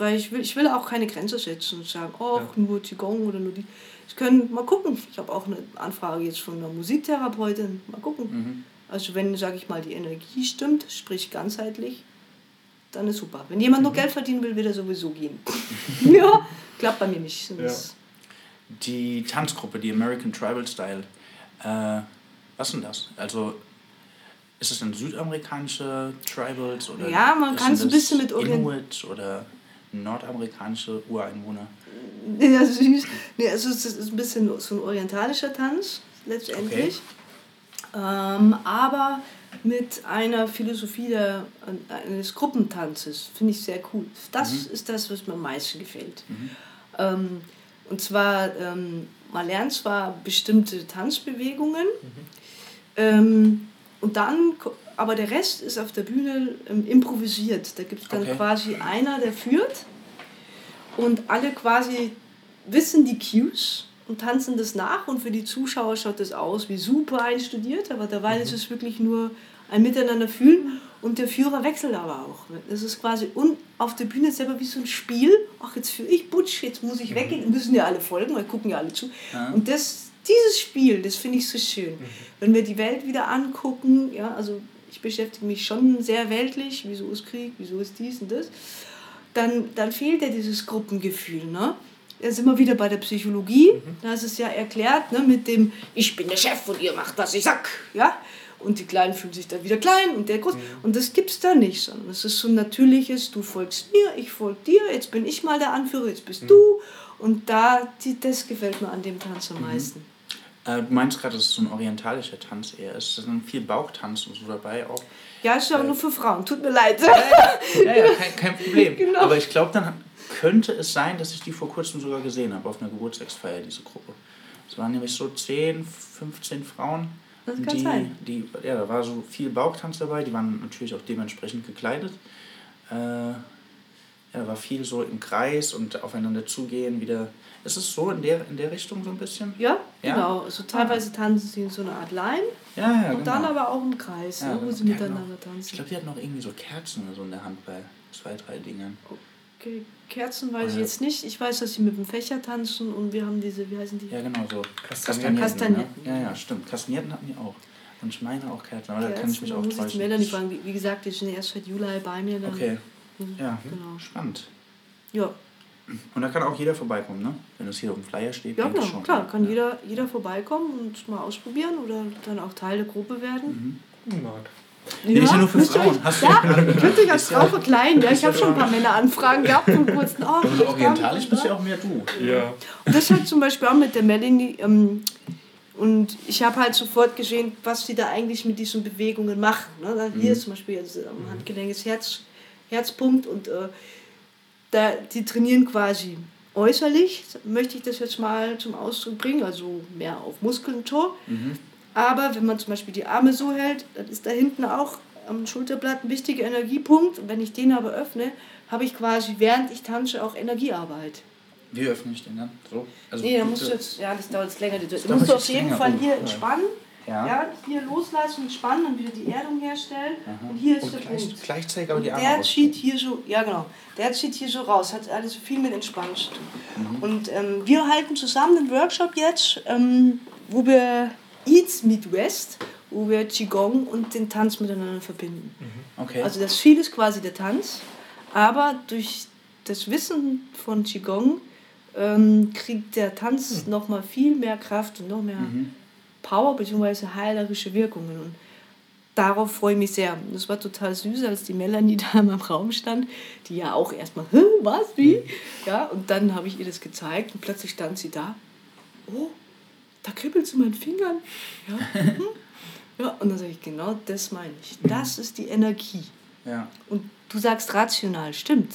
Weil ich will, ich will auch keine Grenze setzen und sagen, oh, Ja. nur Qigong oder nur die. Ich können mal gucken. Ich habe auch eine Anfrage jetzt von einer Musiktherapeutin. Mal gucken. Also wenn, sage ich mal, die Energie stimmt, sprich ganzheitlich, dann ist super. Wenn jemand nur Geld verdienen will, will er sowieso gehen. ja, klappt bei mir nicht. Das- Die Tanzgruppe, die American Tribal Style, äh, was ist denn das? Also ist es dann südamerikanische Tribals oder Ja, man kann es denn ein bisschen mit Inuit oder nordamerikanische Ureinwohner? Ja, süß. Nee, also es ist ein bisschen so ein orientalischer Tanz letztendlich. Ähm, aber mit einer Philosophie der, eines Gruppentanzes. Finde ich sehr cool. Das ist das, was mir am meisten gefällt. Ähm, und zwar ähm, man lernt zwar bestimmte Tanzbewegungen, ähm, und dann, aber der Rest ist auf der Bühne ähm, improvisiert. Da gibt es dann Okay. quasi einer, der führt und alle quasi wissen die Cues und tanzen das nach und für die Zuschauer schaut das aus wie super einstudiert, aber dabei ist es wirklich nur ein Miteinander fühlen und der Führer wechselt aber auch. Das ist quasi und auf der Bühne selber wie so ein Spiel. Ach, jetzt führe ich Butsch, jetzt muss ich weggehen, müssen ja alle folgen, weil gucken ja alle zu. Und das, dieses Spiel, das finde ich so schön. Wenn wir die Welt wieder angucken, ja, also ich beschäftige mich schon sehr weltlich, wieso ist Krieg, wieso ist dies und das, dann, dann fehlt ja dieses Gruppengefühl. Ne? Da sind wir wieder bei der Psychologie. Da ist es ja erklärt ne, mit dem, ich bin der Chef und ihr macht, was ich sag. Ja? Und die Kleinen fühlen sich dann wieder klein und der groß. Und das gibt es da nicht, sondern es ist so ein natürliches, du folgst mir, ich folge dir, jetzt bin ich mal der Anführer, jetzt bist du. Und da, die, das gefällt mir an dem Tanz am meisten. Äh, du meinst gerade, dass es so ein orientalischer Tanz eher ist. Da dann viel Bauchtanz und so dabei auch. Ja, ist ja auch nur für Frauen, tut mir leid. Ja, ja, kein, kein Problem. Genau. Aber ich glaube, dann könnte es sein, dass ich die vor kurzem sogar gesehen habe auf einer Geburtstagsfeier, diese Gruppe. Es waren nämlich so 10, 15 Frauen. Das kann die, sein. Die, ja, da war so viel Bauchtanz dabei, die waren natürlich auch dementsprechend gekleidet. Äh, ja, da war viel so im Kreis und aufeinander zugehen, wieder. Ist es so in der, in der Richtung so ein bisschen? Ja, Ja? genau. Also teilweise tanzen sie in so einer Art Line Ja, ja, und genau. dann aber auch im Kreis, Ja, ne, wo genau. sie miteinander Ich tanzen. glaube, die hatten noch irgendwie so Kerzen oder so in der Hand bei zwei, drei Dingern. Okay, Kerzen weiß ich Oder- jetzt nicht. Ich weiß, dass sie mit dem Fächer tanzen und wir haben diese, wie heißen die? Ja, genau so. Kastagnetten. Kastagnetten. Ne? Ja, ja, stimmt. Kastagnetten hatten die auch. Und ich meine auch Kerzen, aber da kann ich mich auch muss ich die täuschen. Melanie fragen. Wie, wie gesagt, die sind erst seit Juli bei mir. Dann, Okay, ja, Genau. spannend. Ja, Und da kann auch jeder vorbeikommen, ne? Wenn das hier auf dem Flyer steht. ja ich genau, schon. klar. Kann ja. jeder, jeder vorbeikommen und mal ausprobieren oder dann auch Teil der Gruppe werden. Mag. Nee, ist ja nur für Frauen. euch- Hast du- ja, ihr könnt euch als ja- Frau verkleiden. Ja, ich ja habe schon ein paar Männeranfragen gehabt von kurzen. Oh, Also orientalisch bist ja auch mehr du. Ja. Und das halt zum Beispiel auch mit der Melanie. Ähm, und ich habe halt sofort gesehen, was sie da eigentlich mit diesen Bewegungen machen. Ne? Da- Hier ist zum Beispiel also am Handgelenk ist Herz, Herzpunkt und äh, da, die trainieren quasi äußerlich, möchte ich das jetzt mal zum Ausdruck bringen, also mehr auf Muskeln und Tor. Aber wenn man zum Beispiel die Arme so hält, dann ist da hinten auch am Schulterblatt ein wichtiger Energiepunkt. Und wenn ich den aber öffne, habe ich quasi, während ich tanze, auch Energiearbeit. Wie öffne ich den dann? So? Also, Nee, da musst du jetzt, ja, das dauert jetzt länger. Du dauert musst du auf jeden. Fall Oh, hier ja. entspannen. Ja. Ja, hier loslassen, entspannen und wieder die Erdung herstellen. Und hier ist Und der gleich, Punkt. gleichzeitig aber die Arme der zieht hier so, ja genau, der zieht hier so raus, hat alles viel mit Entspannung zu tun. Mhm. Und ähm, wir halten zusammen einen Workshop jetzt, ähm, wo wir Eats Meet West, wo wir Qigong und den Tanz miteinander verbinden. Okay. Also das Ziel ist quasi der Tanz, aber durch das Wissen von Qigong ähm, kriegt der Tanz noch mal viel mehr Kraft und noch mehr Power bzw. heilerische Wirkungen. Und darauf freue ich mich sehr. Das war total süß, als die Melanie da in meinem Raum stand, die ja auch erstmal, "Hä, was, wie? Ja, und dann habe ich ihr das gezeigt und plötzlich stand sie da. Oh, da kribbelt es in meinen Fingern. Ja, hm. ja und dann sage ich, genau das meine ich. Das ist die Energie. ja. Und du sagst rational, stimmt.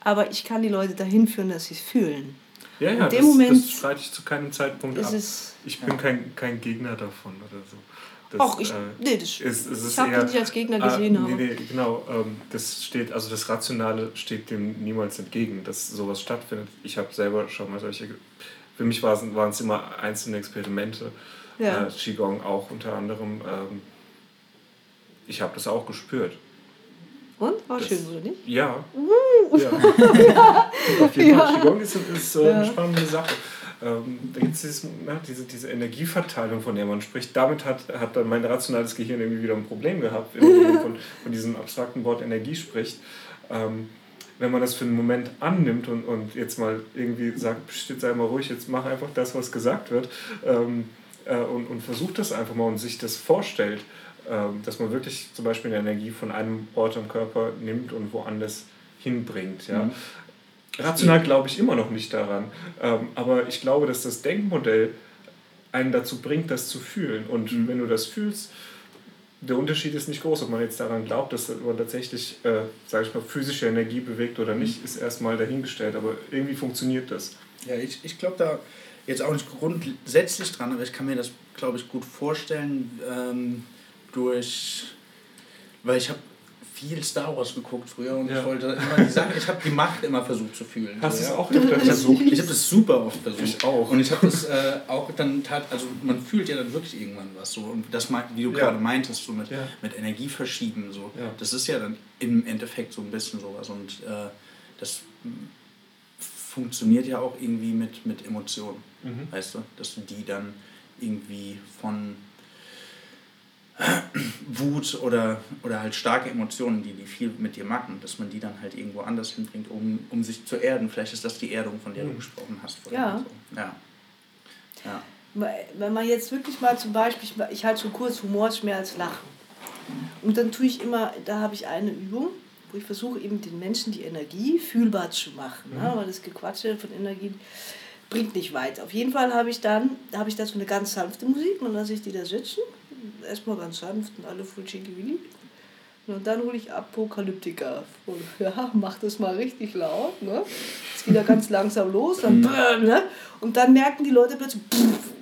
Aber ich kann die Leute dahin führen, dass sie es fühlen. Ja, ja, In dem das, Moment das streite ich zu keinem Zeitpunkt ab. es- ich bin kein, kein Gegner davon oder so. Das, Ach, ich, äh, nee, das, ist, ist ich habe dich nicht als Gegner Ah, gesehen. aber nee, nee, genau. Ähm, das steht, also das Rationale steht dem niemals entgegen, dass sowas stattfindet. Ich habe selber schon mal solche. Für mich waren es immer einzelne Experimente. Ja. Äh, Qigong auch unter anderem. Ähm, ich habe das auch gespürt. Und? War Das- schön, oder nicht? Ja. ja. Auf jeden Fall. Qigong ist, ist äh, eine spannende Sache. Ähm, da gibt es ja, diese, diese Energieverteilung, von der man spricht. Damit hat, hat dann mein rationales Gehirn irgendwie wieder ein Problem gehabt, wenn man von, von diesem abstrakten Wort Energie spricht. Ähm, wenn man das für einen Moment annimmt und, und jetzt mal irgendwie sagt, "Psst, jetzt sei mal ruhig, jetzt mach einfach das, was gesagt wird ähm, äh, und, und versucht das einfach mal und sich das vorstellt, dass man wirklich zum Beispiel eine Energie von einem Ort am Körper nimmt und woanders hinbringt. Ja? Rational glaube ich immer noch nicht daran, ähm, aber ich glaube, dass das Denkmodell einen dazu bringt, das zu fühlen. Und wenn du das fühlst, der Unterschied ist nicht groß, ob man jetzt daran glaubt, dass man tatsächlich, äh, sage ich mal, physische Energie bewegt oder nicht, ist erstmal dahingestellt. Aber irgendwie funktioniert das. Ja, ich, ich glaube da, jetzt auch nicht grundsätzlich dran, aber ich kann mir das, glaube ich, gut vorstellen ähm, durch, weil ich habe viel Star Wars geguckt früher und Ja. ich wollte immer die Sachen, ich habe die Macht immer versucht zu fühlen. Hast du so, es ja. auch öfter Ich habe versucht? ich hab das super oft versucht. Ich auch. Und ich habe das äh, auch dann tat, also man fühlt ja dann wirklich irgendwann was so. Und das, wie du Ja. gerade meintest, so mit, Ja. mit Energie verschieben, so. Ja. Das ist ja dann im Endeffekt so ein bisschen sowas. Und äh, das funktioniert ja auch irgendwie mit, mit Emotionen. Mhm. Weißt du? Dass du die dann irgendwie von Wut oder, oder halt starke Emotionen, die, die viel mit dir machen, dass man die dann halt irgendwo anders hinbringt, um, um sich zu erden. Vielleicht ist das die Erdung, von der du Mhm. gesprochen hast. Ja. und So. Ja. Ja. Wenn man jetzt wirklich mal zum Beispiel, ich halte so kurz, Humor ist mehr als Lachen. Und dann tue ich immer, da habe ich eine Übung, wo ich versuche eben den Menschen die Energie fühlbar zu machen. Ne? Weil das Gequatsche von Energie bringt nicht weit. Auf jeden Fall habe ich dann, da habe ich da so eine ganz sanfte Musik, dann lasse ich die da sitzen, erstmal ganz sanft und alle voll willi Und dann hole ich Apokalyptiker. Und, ja, mach das mal richtig laut. Ne? Es geht ja ganz langsam los. Dann, brrr, ne? Und dann merken die Leute plötzlich,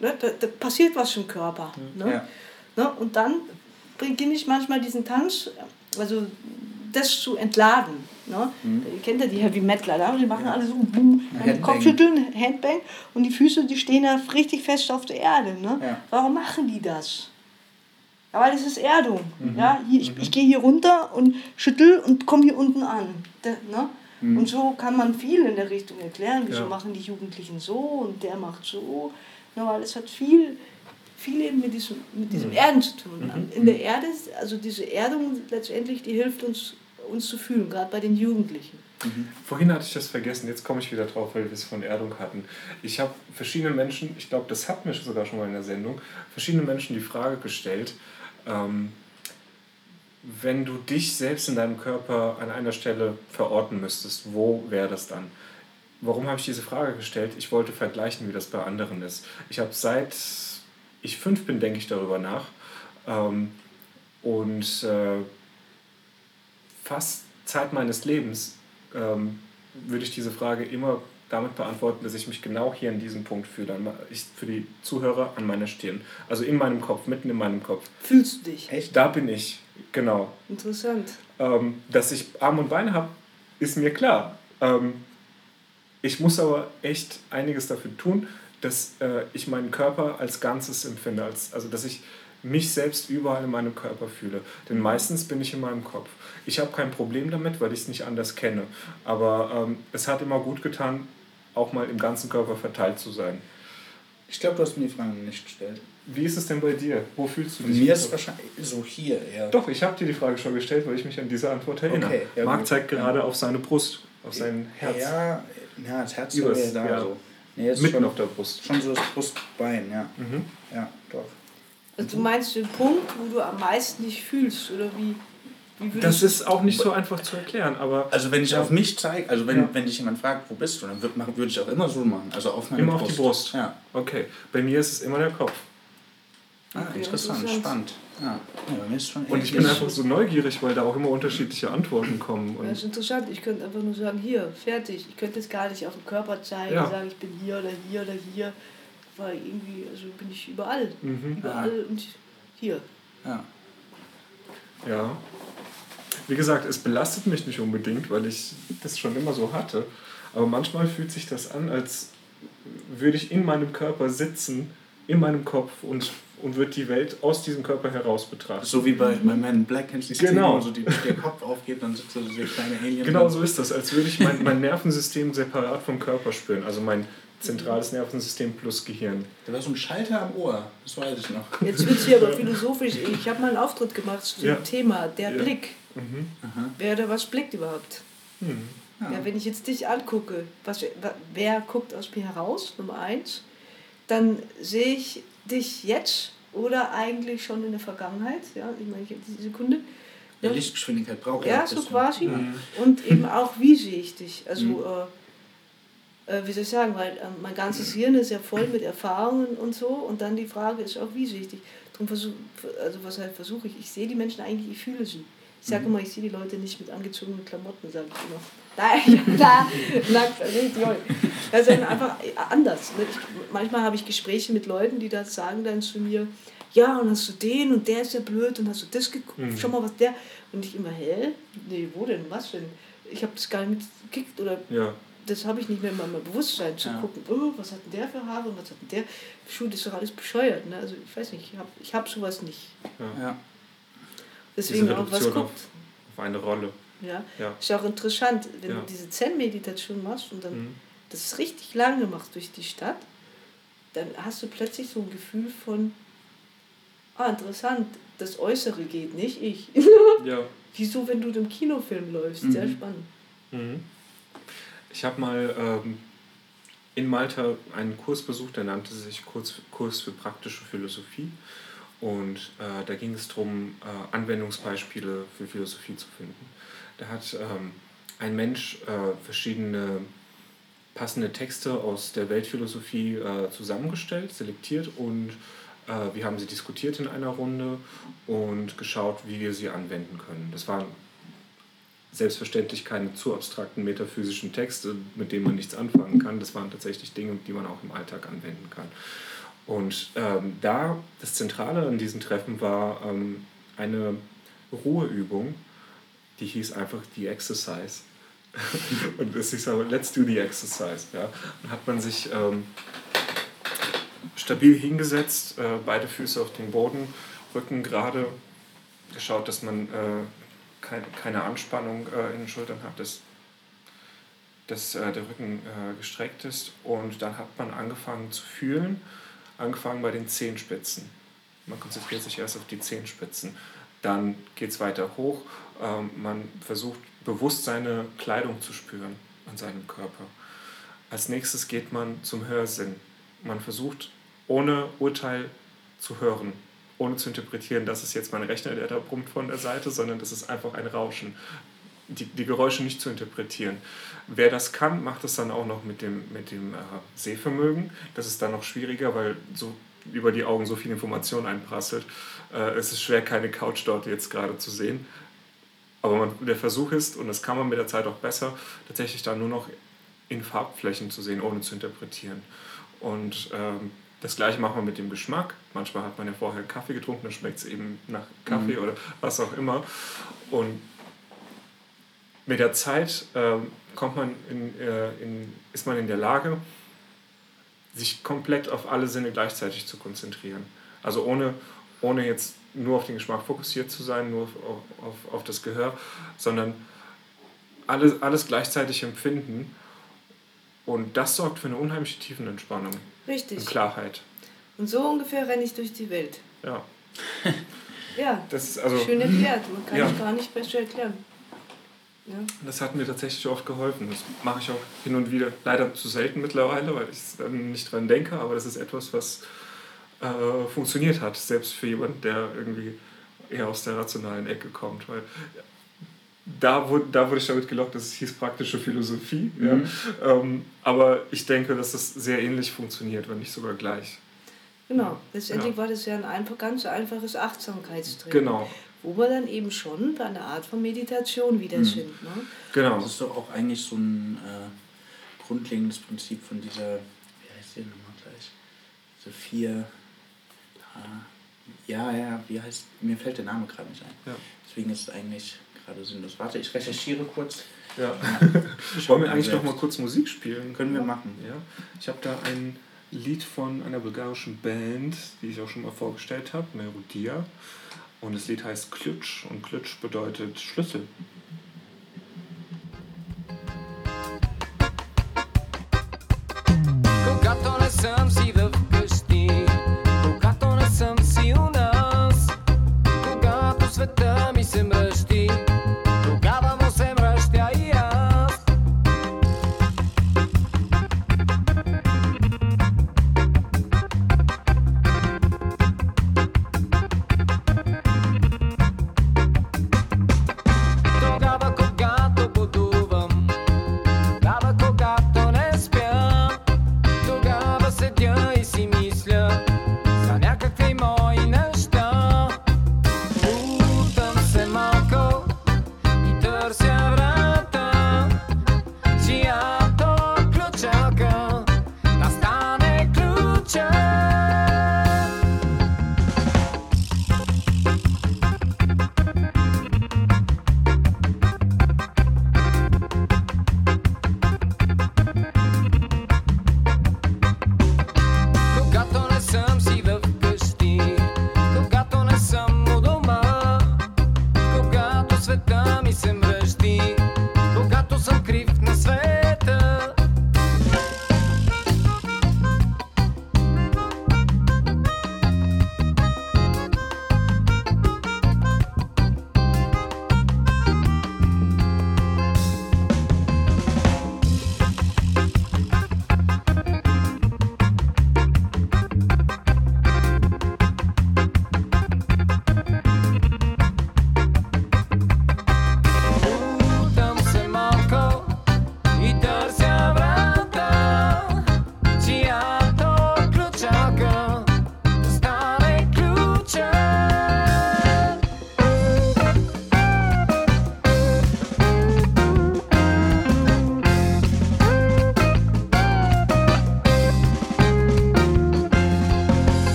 ne? da, da passiert was im Körper. Ne? Ja. Ne? Und dann beginne ich manchmal diesen Tanz, also das zu entladen. Ne? Ihr kennt ja die Heavy Metaler, da, die machen alle so boom, Handbang. Kopfschütteln, Handbang und die Füße, die stehen da richtig fest auf der Erde. Ne? Ja. Warum machen die das? Ja, weil das ist Erdung. Ja, hier, ich, ich gehe hier runter und schüttel und komme hier unten an. Da, ne? Und so kann man viel in der Richtung erklären. Wieso Ja. machen die Jugendlichen so und der macht so. Ne, weil es hat viel, viel eben mit diesem, mit diesem Erden zu tun. In der Erde, also diese Erdung letztendlich, die hilft uns, uns zu fühlen, gerade bei den Jugendlichen. Vorhin hatte ich das vergessen, jetzt komme ich wieder drauf, weil wir es von Erdung hatten. Ich habe verschiedene Menschen, ich glaube, das hatten wir sogar schon mal in der Sendung, verschiedene Menschen die Frage gestellt, ähm, wenn du dich selbst in deinem Körper an einer Stelle verorten müsstest, wo wäre das dann? Warum habe ich diese Frage gestellt? Ich wollte vergleichen, wie das bei anderen ist. Ich habe seit ich fünf bin, denke ich darüber nach. Ähm, und äh, fast Zeit meines Lebens ähm, würde ich diese Frage immer damit beantworten, dass ich mich genau hier in diesem Punkt fühle. Ich, für die Zuhörer an meiner Stirn. Also in meinem Kopf, mitten in meinem Kopf. Fühlst du dich? Echt? Da bin ich, genau. Interessant. Ähm, dass ich Arme und Beine habe, ist mir klar. Ähm, ich muss aber echt einiges dafür tun, dass äh, ich meinen Körper als Ganzes empfinde. Als, also dass ich mich selbst überall in meinem Körper fühle. Denn meistens bin ich in meinem Kopf. Ich habe kein Problem damit, weil ich es nicht anders kenne. Aber ähm, es hat immer gut getan, auch mal im ganzen Körper verteilt zu sein. Ich glaube, du hast mir die Frage nicht gestellt. Wie ist es denn bei dir? Wo fühlst du dich? Mir ist wahrscheinlich so hier eher. Doch, ich habe dir die Frage schon gestellt, weil ich mich an diese Antwort erinnere. Okay, ja, Marc gut. zeigt gerade auf seine Brust, auf sein Herz. Ja, ja das Herz Übers- ist ja da. ja. So. Nee, jetzt Mitten schon, auf der Brust. schon so das Brustbein, ja. Mhm. Ja, doch. Also du meinst den Punkt, wo du am meisten dich fühlst, oder wie, Das ist auch nicht so einfach zu erklären, aber Also wenn ich Ja. auf mich zeige, also wenn, Ja. wenn dich jemand fragt, wo bist du, dann würde würd ich auch immer so machen. Also auf meine immer Brust. auf die Brust. Ja. Okay, bei mir ist es immer der Kopf. Ah, Okay, interessant, spannend. Ja. ja, bei mir ist schon Und ich bin einfach so neugierig, weil da auch immer unterschiedliche Antworten kommen. Das ist Und interessant. Ich könnte einfach nur sagen, hier, fertig. Ich könnte es gar nicht auf dem Körper zeigen, Ja. sagen, ich bin hier oder hier oder hier. Weil irgendwie, also bin ich überall. Mhm. Überall und hier. Ja. ja. Wie gesagt, es belastet mich nicht unbedingt, weil ich das schon immer so hatte. Aber manchmal fühlt sich das an, als würde ich in meinem Körper sitzen, in meinem Kopf und, und würde die Welt aus diesem Körper heraus betrachten. So wie bei, bei Man in Black, kennst du die Szene, Genau. wo so die, der Kopf aufgeht, dann sitzt so dieser kleine Alien. Genau so ist das, als würde ich mein, mein Nervensystem separat vom Körper spüren. Also mein zentrales Nervensystem plus Gehirn. Da war so ein Schalter am Ohr, das weiß ich noch. Jetzt wird es hier aber philosophisch. Ich habe mal einen Auftritt gemacht zu dem Ja. Thema, der Ja. Blick. Mhm. Wer oder was blickt überhaupt? Hm. Ja. wenn ich jetzt dich angucke, was, wer guckt aus mir heraus, Nummer eins, dann sehe ich dich jetzt oder eigentlich schon in der Vergangenheit. Ja, ich meine, ich habe diese Sekunde. Ja, Ja. Lichtgeschwindigkeit braucht Ja, ein so quasi. Mhm. Und eben auch, wie sehe ich dich? Also, äh, äh, wie soll ich sagen, weil äh, mein ganzes Hirn ist ja voll mit Erfahrungen und so. Und dann die Frage ist auch, wie sehe ich dich? Darum versuche, also was halt versuche ich? Ich sehe die Menschen eigentlich, ich fühle sie. Ich sage immer, ich sehe die Leute nicht mit angezogenen Klamotten, sage ich immer. Da, da, nackt, also richtig. Also einfach anders. Ne? Ich, manchmal habe ich Gespräche mit Leuten, die das sagen dann zu mir, ja, und hast du den und der ist ja blöd und hast du das geguckt, Mhm. schau mal, was der. Und ich immer, hä? Nee, wo denn? Was denn? Ich habe das gar nicht mitgekickt oder Ja. das habe ich nicht mehr in meinem Bewusstsein zu Ja. gucken, oh, was hat denn der für Haare und was hat denn der? Schuh, das ist doch alles bescheuert. Ne? Also ich weiß nicht, ich habe ich hab sowas nicht. Ja. Deswegen Diese auch was Reduktion guckt. Auf eine Rolle. Ja. Ja. Ist ja auch interessant, wenn Ja. du diese Zen-Meditation machst und dann Mhm. das richtig lange machst durch die Stadt, dann hast du plötzlich so ein Gefühl von, ah, interessant, das Äußere geht, nicht ich. Ja. Wieso, wenn du im Kinofilm läufst? Sehr Mhm. spannend. Mhm. Ich habe mal ähm, in Malta einen Kurs besucht, der nannte sich Kurs, Kurs für praktische Philosophie. Und äh, da ging es darum, äh, Anwendungsbeispiele für Philosophie zu finden. Da hat ähm, ein Mensch äh, verschiedene passende Texte aus der Weltphilosophie äh, zusammengestellt, selektiert und äh, wir haben sie diskutiert in einer Runde und geschaut, wie wir sie anwenden können. Das waren selbstverständlich keine zu abstrakten metaphysischen Texte, mit denen man nichts anfangen kann. Das waren tatsächlich Dinge, die man auch im Alltag anwenden kann. Und ähm, da, das Zentrale an diesen Treffen war ähm, eine Ruheübung, die hieß einfach die Exercise. Und es hieß aber, let's do the exercise. Ja? Dann hat man sich ähm, stabil hingesetzt, äh, beide Füße auf den Boden, Rücken gerade, geschaut, dass man äh, kein, keine Anspannung äh, in den Schultern hat, dass, dass äh, der Rücken äh, gestreckt ist. Und dann hat man angefangen zu fühlen, angefangen bei den Zehenspitzen. Man konzentriert sich erst auf die Zehenspitzen. Dann geht es weiter hoch. Ähm, man versucht bewusst seine Kleidung zu spüren an seinem Körper. Als nächstes geht man zum Hörsinn. Man versucht ohne Urteil zu hören, ohne zu interpretieren, das ist jetzt mein Rechner, der da brummt von der Seite, sondern das ist einfach ein Rauschen. Die, die Geräusche nicht zu interpretieren. Wer das kann, macht es dann auch noch mit dem, mit dem äh, Sehvermögen. Das ist dann noch schwieriger, weil so über die Augen so viel Information einprasselt. Äh, es ist schwer, keine Couch dort jetzt gerade zu sehen. Aber man, der Versuch ist, und das kann man mit der Zeit auch besser, tatsächlich dann nur noch in Farbflächen zu sehen, ohne zu interpretieren. Und ähm, das gleiche machen wir mit dem Geschmack. Manchmal hat man ja vorher Kaffee getrunken, dann schmeckt es eben nach Kaffee oder was auch immer. Und mit der Zeit ähm, kommt man in, äh, in, ist man in der Lage, sich komplett auf alle Sinne gleichzeitig zu konzentrieren. Also ohne, ohne jetzt nur auf den Geschmack fokussiert zu sein, nur auf, auf, auf das Gehör, sondern alles, alles gleichzeitig empfinden. Und das sorgt für eine unheimliche Tiefenentspannung und Richtig. Klarheit. Und so ungefähr renne ich durch die Welt. Ja, Ja, das ist also. schön erklärt. Man kann Ja. es gar nicht besser erklären. Ja. Das hat mir tatsächlich oft geholfen. Das mache ich auch hin und wieder. Leider zu selten mittlerweile, weil ich dann nicht dran denke, aber das ist etwas, was äh, funktioniert hat, selbst für jemanden, der irgendwie eher aus der rationalen Ecke kommt. Weil da wurde, da wurde ich damit gelockt, dass es hieß praktische Philosophie. Ja. Ähm, aber ich denke, dass das sehr ähnlich funktioniert, wenn nicht sogar gleich. Genau. Letztendlich Ja. war das ja ein einfach, ganz einfaches Achtsamkeitstraining. Genau, Wo wir dann eben schon bei einer Art von Meditation wieder Mhm. sind. Ne? genau. Das ist doch auch eigentlich so ein äh, grundlegendes Prinzip von dieser, wie heißt die nochmal gleich? Diese vier, äh, ja, ja, wie heißt, mir fällt der Name gerade nicht ein. Ja. Deswegen ist es eigentlich gerade sinnlos. Warte, ich recherchiere kurz. Ja. Wollen wir eigentlich noch mal kurz Musik spielen? Können wir machen. Ja, ich habe da ein Lied von einer bulgarischen Band, die ich auch schon mal vorgestellt habe, Melodia. Und das Lied heißt Klütsch und Klütsch bedeutet Schlüssel. Go,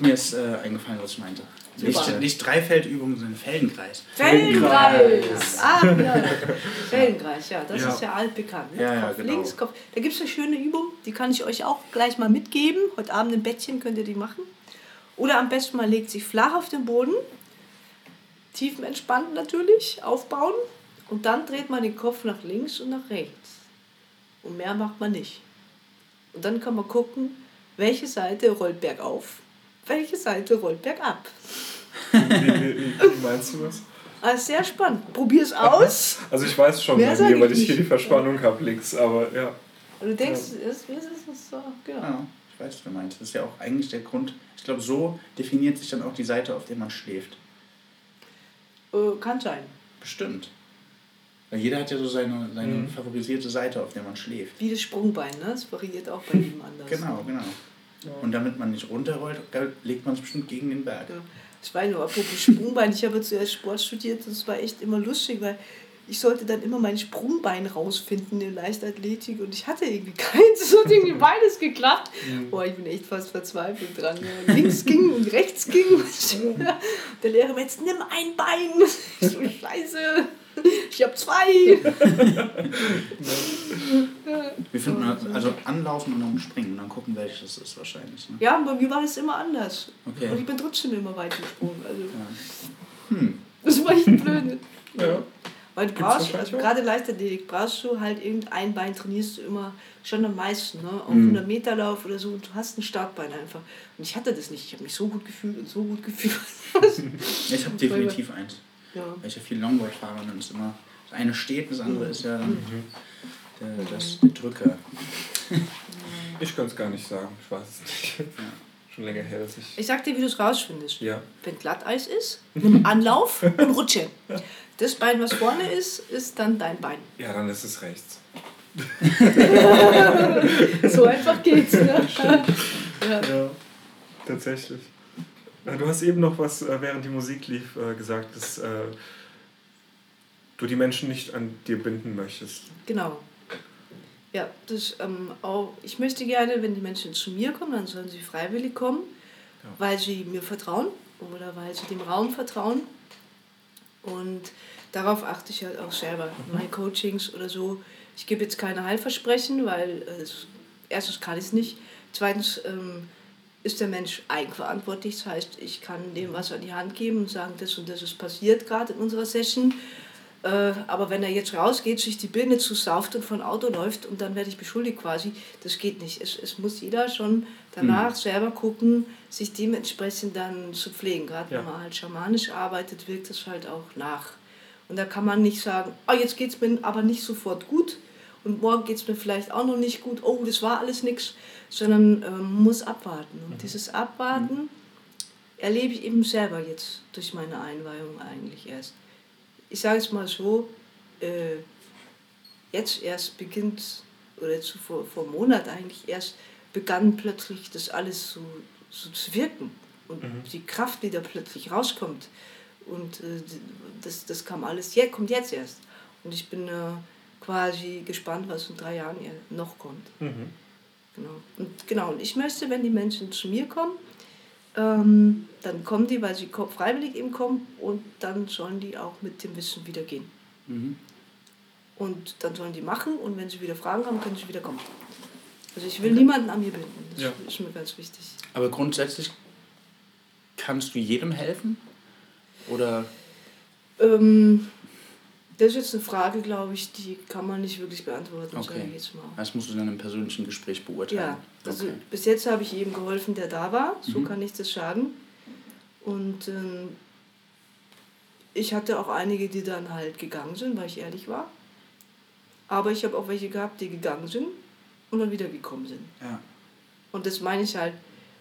mir ist äh, eingefallen, was ich meinte. Nicht, nicht Dreifeldübung, sondern Feldenkreis. Feldenkreis! Ah, ja. Feldenkreis, ja, das Ja. ist ja altbekannt. Ne? Ja, ja, Kopf genau. links, Kopf. Da gibt es eine schöne Übung, die kann ich euch auch gleich mal mitgeben. Heute Abend im Bettchen könnt ihr die machen. Oder am besten man legt sich flach auf den Boden, tiefenentspannt natürlich, aufbauen und dann dreht man den Kopf nach links und nach rechts. Und mehr macht man nicht. Und dann kann man gucken, welche Seite rollt bergauf, welche Seite rollt bergab. Wie, wie, wie, wie meinst du das? Ah, sehr spannend. Probier es aus. Also ich weiß schon Mehr bei sag mir, ich weil ich hier nicht. die Verspannung habe links, aber ja. Und du denkst, es wie ist es so? Genau. Ja, ich weiß, was du meinst. Das ist ja auch eigentlich der Grund. Ich glaube, so definiert sich dann auch die Seite, auf der man schläft. Äh, kann sein. Bestimmt. Weil jeder hat ja so seine, seine Mhm. favorisierte Seite, auf der man schläft. Wie das Sprungbein, ne? Das variiert auch bei jedem anders. Genau, genau. Und damit man nicht runterrollt, legt man es bestimmt gegen den Berg. Ja. Ich weiß nur, apropos Sprungbein, ich habe zuerst Sport studiert und es war echt immer lustig, weil ich sollte dann immer mein Sprungbein rausfinden in Leichtathletik und ich hatte irgendwie keins. Es hat irgendwie beides geklappt. Boah, ich bin echt fast verzweifelt dran. Ja. Links ging und rechts ging. Der Lehrer meinte, jetzt nimm ein Bein. Ich so, scheiße, ich habe zwei. Wie findet man, also anlaufen und dann springen und dann gucken, welches es ist wahrscheinlich. Ne? Ja, bei mir war das immer anders. Okay. Und ich bin trotzdem immer weit gesprungen. Also, Hm. Das war echt blöd. Ja. Weil du brauchst, also gerade Leichtathletik, brauchst du halt irgendein Bein, trainierst du immer schon am meisten. Ne? Auch Mhm. 100 Meter Lauf oder so, und du hast ein Startbein einfach. Und ich hatte das nicht. Ich habe mich so gut gefühlt und so gut gefühlt. Ich habe definitiv eins. Ja. Weil ich ja viel Longboard fahre und dann ist immer, das eine steht, das andere ist ja dann Mhm. der, das, der Drücker. Ich kann es gar nicht sagen, ich weiß es nicht. Schon länger her, dass ich. Ich sag dir, wie du es rausfindest. Ja. Wenn Glatteis ist, nimm Anlauf und rutsche. Das Bein, was vorne ist, ist dann dein Bein. Ja, dann ist es rechts. So einfach geht's. Ne? ja. Ja, tatsächlich. Äh, Du hast eben noch was, äh, während die Musik lief, äh, gesagt, dass du die Menschen nicht an dir binden möchtest. Genau. Ja, das, ähm, auch, ich möchte gerne, wenn die Menschen zu mir kommen, dann sollen sie freiwillig kommen, weil sie mir vertrauen oder weil sie dem Raum vertrauen. Und darauf achte ich halt auch selber in meinen Coachings oder so. Ich gebe jetzt keine Heilversprechen, weil äh, erstens kann ich es nicht. Zweitens ähm, ist der Mensch eigenverantwortlich. Das heißt, ich kann dem was an die Hand geben und sagen, das und das ist passiert gerade in unserer Session. Äh, aber wenn er jetzt rausgeht, sich die Birne zusauft und von Auto läuft und dann werde ich beschuldigt quasi, das geht nicht. Es, es muss jeder schon danach selber gucken, sich dementsprechend dann zu pflegen. Gerade Ja. wenn man halt schamanisch arbeitet, wirkt es halt auch nach. Und da kann man nicht sagen, oh, jetzt geht es mir aber nicht sofort gut und morgen geht es mir vielleicht auch noch nicht gut, oh, das war alles nichts, sondern ähm, man muss abwarten. Und dieses Abwarten erlebe ich eben selber jetzt durch meine Einweihung eigentlich erst. Ich sage es mal so, äh, jetzt erst beginnt, oder jetzt vor, vor einem Monat eigentlich erst, begann plötzlich das alles so, so zu wirken und die Kraft wieder plötzlich rauskommt. Und äh, das, das kam alles, je, kommt jetzt erst. Und ich bin äh, quasi gespannt, was in drei Jahren noch kommt. Mhm. Genau. Und genau, und ich möchte, wenn die Menschen zu mir kommen, ähm, dann kommen die, weil sie freiwillig eben kommen und dann sollen die auch mit dem Wissen wieder gehen. Mhm. Und dann sollen die machen und wenn sie wieder Fragen haben, können sie wieder kommen. Also ich will niemanden an mir binden. Das Ja. ist mir ganz wichtig. Aber grundsätzlich kannst du jedem helfen? Oder Ähm, das ist jetzt eine Frage, glaube ich, die kann man nicht wirklich beantworten, Okay. jetzt mal. das musst du dann im persönlichen Gespräch beurteilen? Ja, also Okay. bis jetzt habe ich jedem geholfen, der da war. So Mhm. kann ich das sagen. Und ähm, ich hatte auch einige, die dann halt gegangen sind, weil ich ehrlich war. Aber ich habe auch welche gehabt, die gegangen sind und dann wieder gekommen sind. Ja. Und das meine ich halt,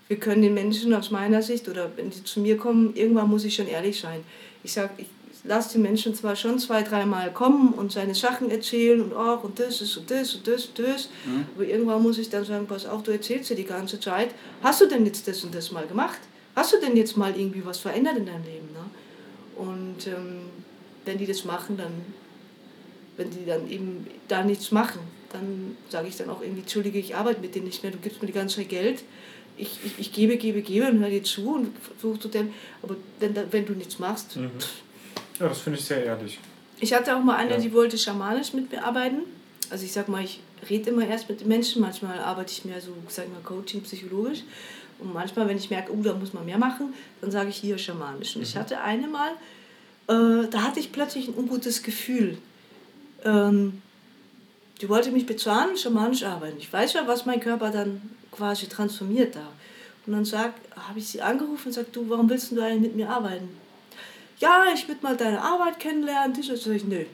wir können den Menschen aus meiner Sicht oder wenn sie zu mir kommen, irgendwann muss ich schon ehrlich sein. Ich sage, ich lasse den Menschen zwar schon zwei, dreimal kommen und seine Sachen erzählen und auch und das ist und das und das und das, aber irgendwann muss ich dann sagen, pass auf, du erzählst dir die ganze Zeit, hast du denn jetzt das und das mal gemacht? Hast du denn jetzt mal irgendwie was verändert in deinem Leben? Ne? Und ähm, wenn die das machen, dann, wenn die dann eben da nichts machen, dann sage ich dann auch irgendwie, Entschuldige, ich arbeite mit denen nicht mehr, du gibst mir die ganze Zeit Geld, ich, ich, ich gebe, gebe, gebe und höre dir zu und versuche zu dem, aber wenn, wenn du nichts machst, Mhm. Ja, das finde ich sehr ehrlich. ich hatte auch mal eine, Ja. die wollte schamanisch mit mir arbeiten. Also ich sag mal, ich rede immer erst mit den Menschen, manchmal arbeite ich mehr so, sag mal, Coaching, psychologisch. Und manchmal, wenn ich merke, oh, da muss man mehr machen, dann sage ich hier schamanisch. Und ich hatte eine mal, äh, da hatte ich plötzlich ein ungutes Gefühl. Ähm, die wollte mich bezahlen, schamanisch arbeiten. Ich weiß ja, was mein Körper dann quasi transformiert da. Und dann habe ich sie angerufen und gesagt, du, warum willst du eigentlich mit mir arbeiten? Ja, ich würde mal deine Arbeit kennenlernen. Das sag ich, nö.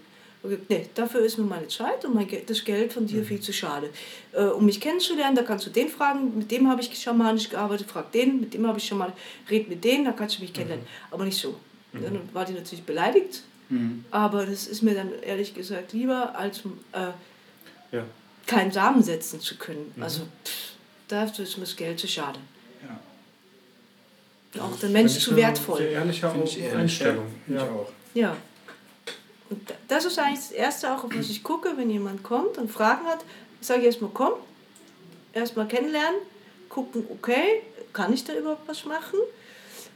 Nee, dafür ist mir meine Zeit und mein, Ge- das Geld von dir viel zu schade. Äh, um mich kennenzulernen, da kannst du den fragen, mit dem habe ich schamanisch gearbeitet, frag den, mit dem habe ich schamanisch, red mit denen, da kannst du mich kennenlernen. Aber nicht so. Dann war die natürlich beleidigt, Mhm. aber das ist mir dann ehrlich gesagt lieber, als äh, Ja. keinen Samen setzen zu können. Also pff, dafür ist mir das Geld zu schade. Ja. Auch der Mensch zu wertvoll. Sehr ehrliche Finde ich ehrlich, Einstellung. ja. Ich auch. Ja. Und da- das ist eigentlich das Erste, auch auf was ich gucke, wenn jemand kommt und Fragen hat. Sage ich erstmal, komm, erstmal kennenlernen, gucken, okay, kann ich da überhaupt was machen?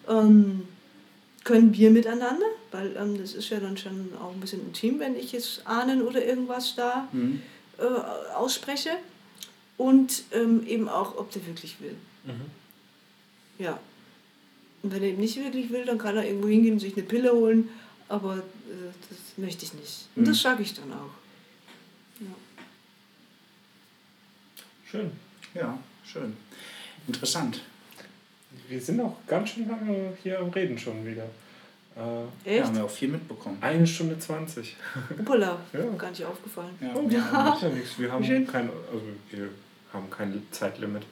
Ähm, können wir miteinander? Weil ähm, das ist ja dann schon auch ein bisschen intim, wenn ich jetzt ahnen oder irgendwas da Mhm. äh, ausspreche. Und ähm, eben auch, ob der wirklich will. Ja. Und wenn er eben nicht wirklich will, dann kann er irgendwo hingehen und sich eine Pille holen. Aber äh, das möchte ich nicht. Und das sage ich dann auch. Schön. Ja, schön. Interessant. Wir sind auch ganz schön lange hier am Reden schon wieder. Äh, Ja, Echt? haben wir auch viel mitbekommen. eine Stunde 20. Hoppala, Ja. gar nicht aufgefallen. Ja, Oh, ja. macht ja nichts. Wir haben kein, also wir haben kein Zeitlimit.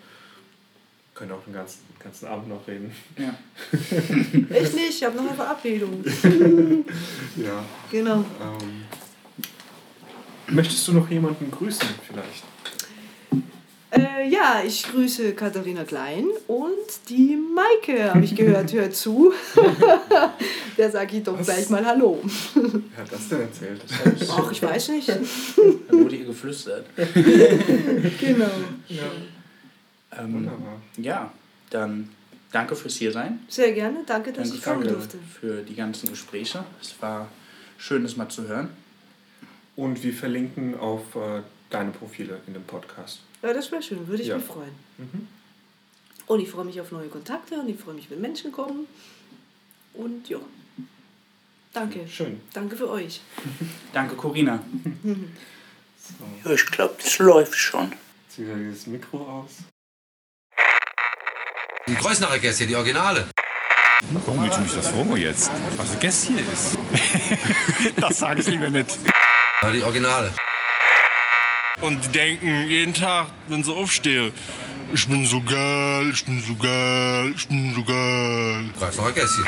Können auch den ganzen, ganzen Abend noch reden. ja. Echt nicht, ich habe noch eine Verabredung. Ja. Genau. Ähm, möchtest du noch jemanden grüßen vielleicht? Äh, ja, ich grüße Katharina Klein und die Maike, habe ich gehört, hört zu. Der sage ich doch gleich mal Hallo. Wer hat das denn erzählt? Ach, ich weiß nicht. Dann wurde ihr geflüstert. Genau. Ja, Ähm, wunderbar. ja, dann danke fürs Hiersein. Sehr gerne, danke, dass Danke ich kommen für, durfte. für die ganzen Gespräche. Es war schön, das mal zu hören. Und wir verlinken auf äh, deine Profile in dem Podcast. Ja, das wäre schön, würde ich Ja. mich freuen. Mhm. Und ich freue mich auf neue Kontakte und ich freue mich, wenn Menschen kommen. Und ja, danke. Schön. Danke für euch. Danke, Corinna. So, Ja, ich glaube, das läuft schon. wieder dieses Mikro aus. Die Kreuznacher Gässchen, die Originale. Warum willst du mich das fragen jetzt? Was ein Gässchen ist? das sage ich lieber nicht. Ja, die Originale. Und die denken jeden Tag, wenn sie aufstehen, ich bin so geil, ich bin so geil, ich bin so geil. Kreuznacher Gässchen.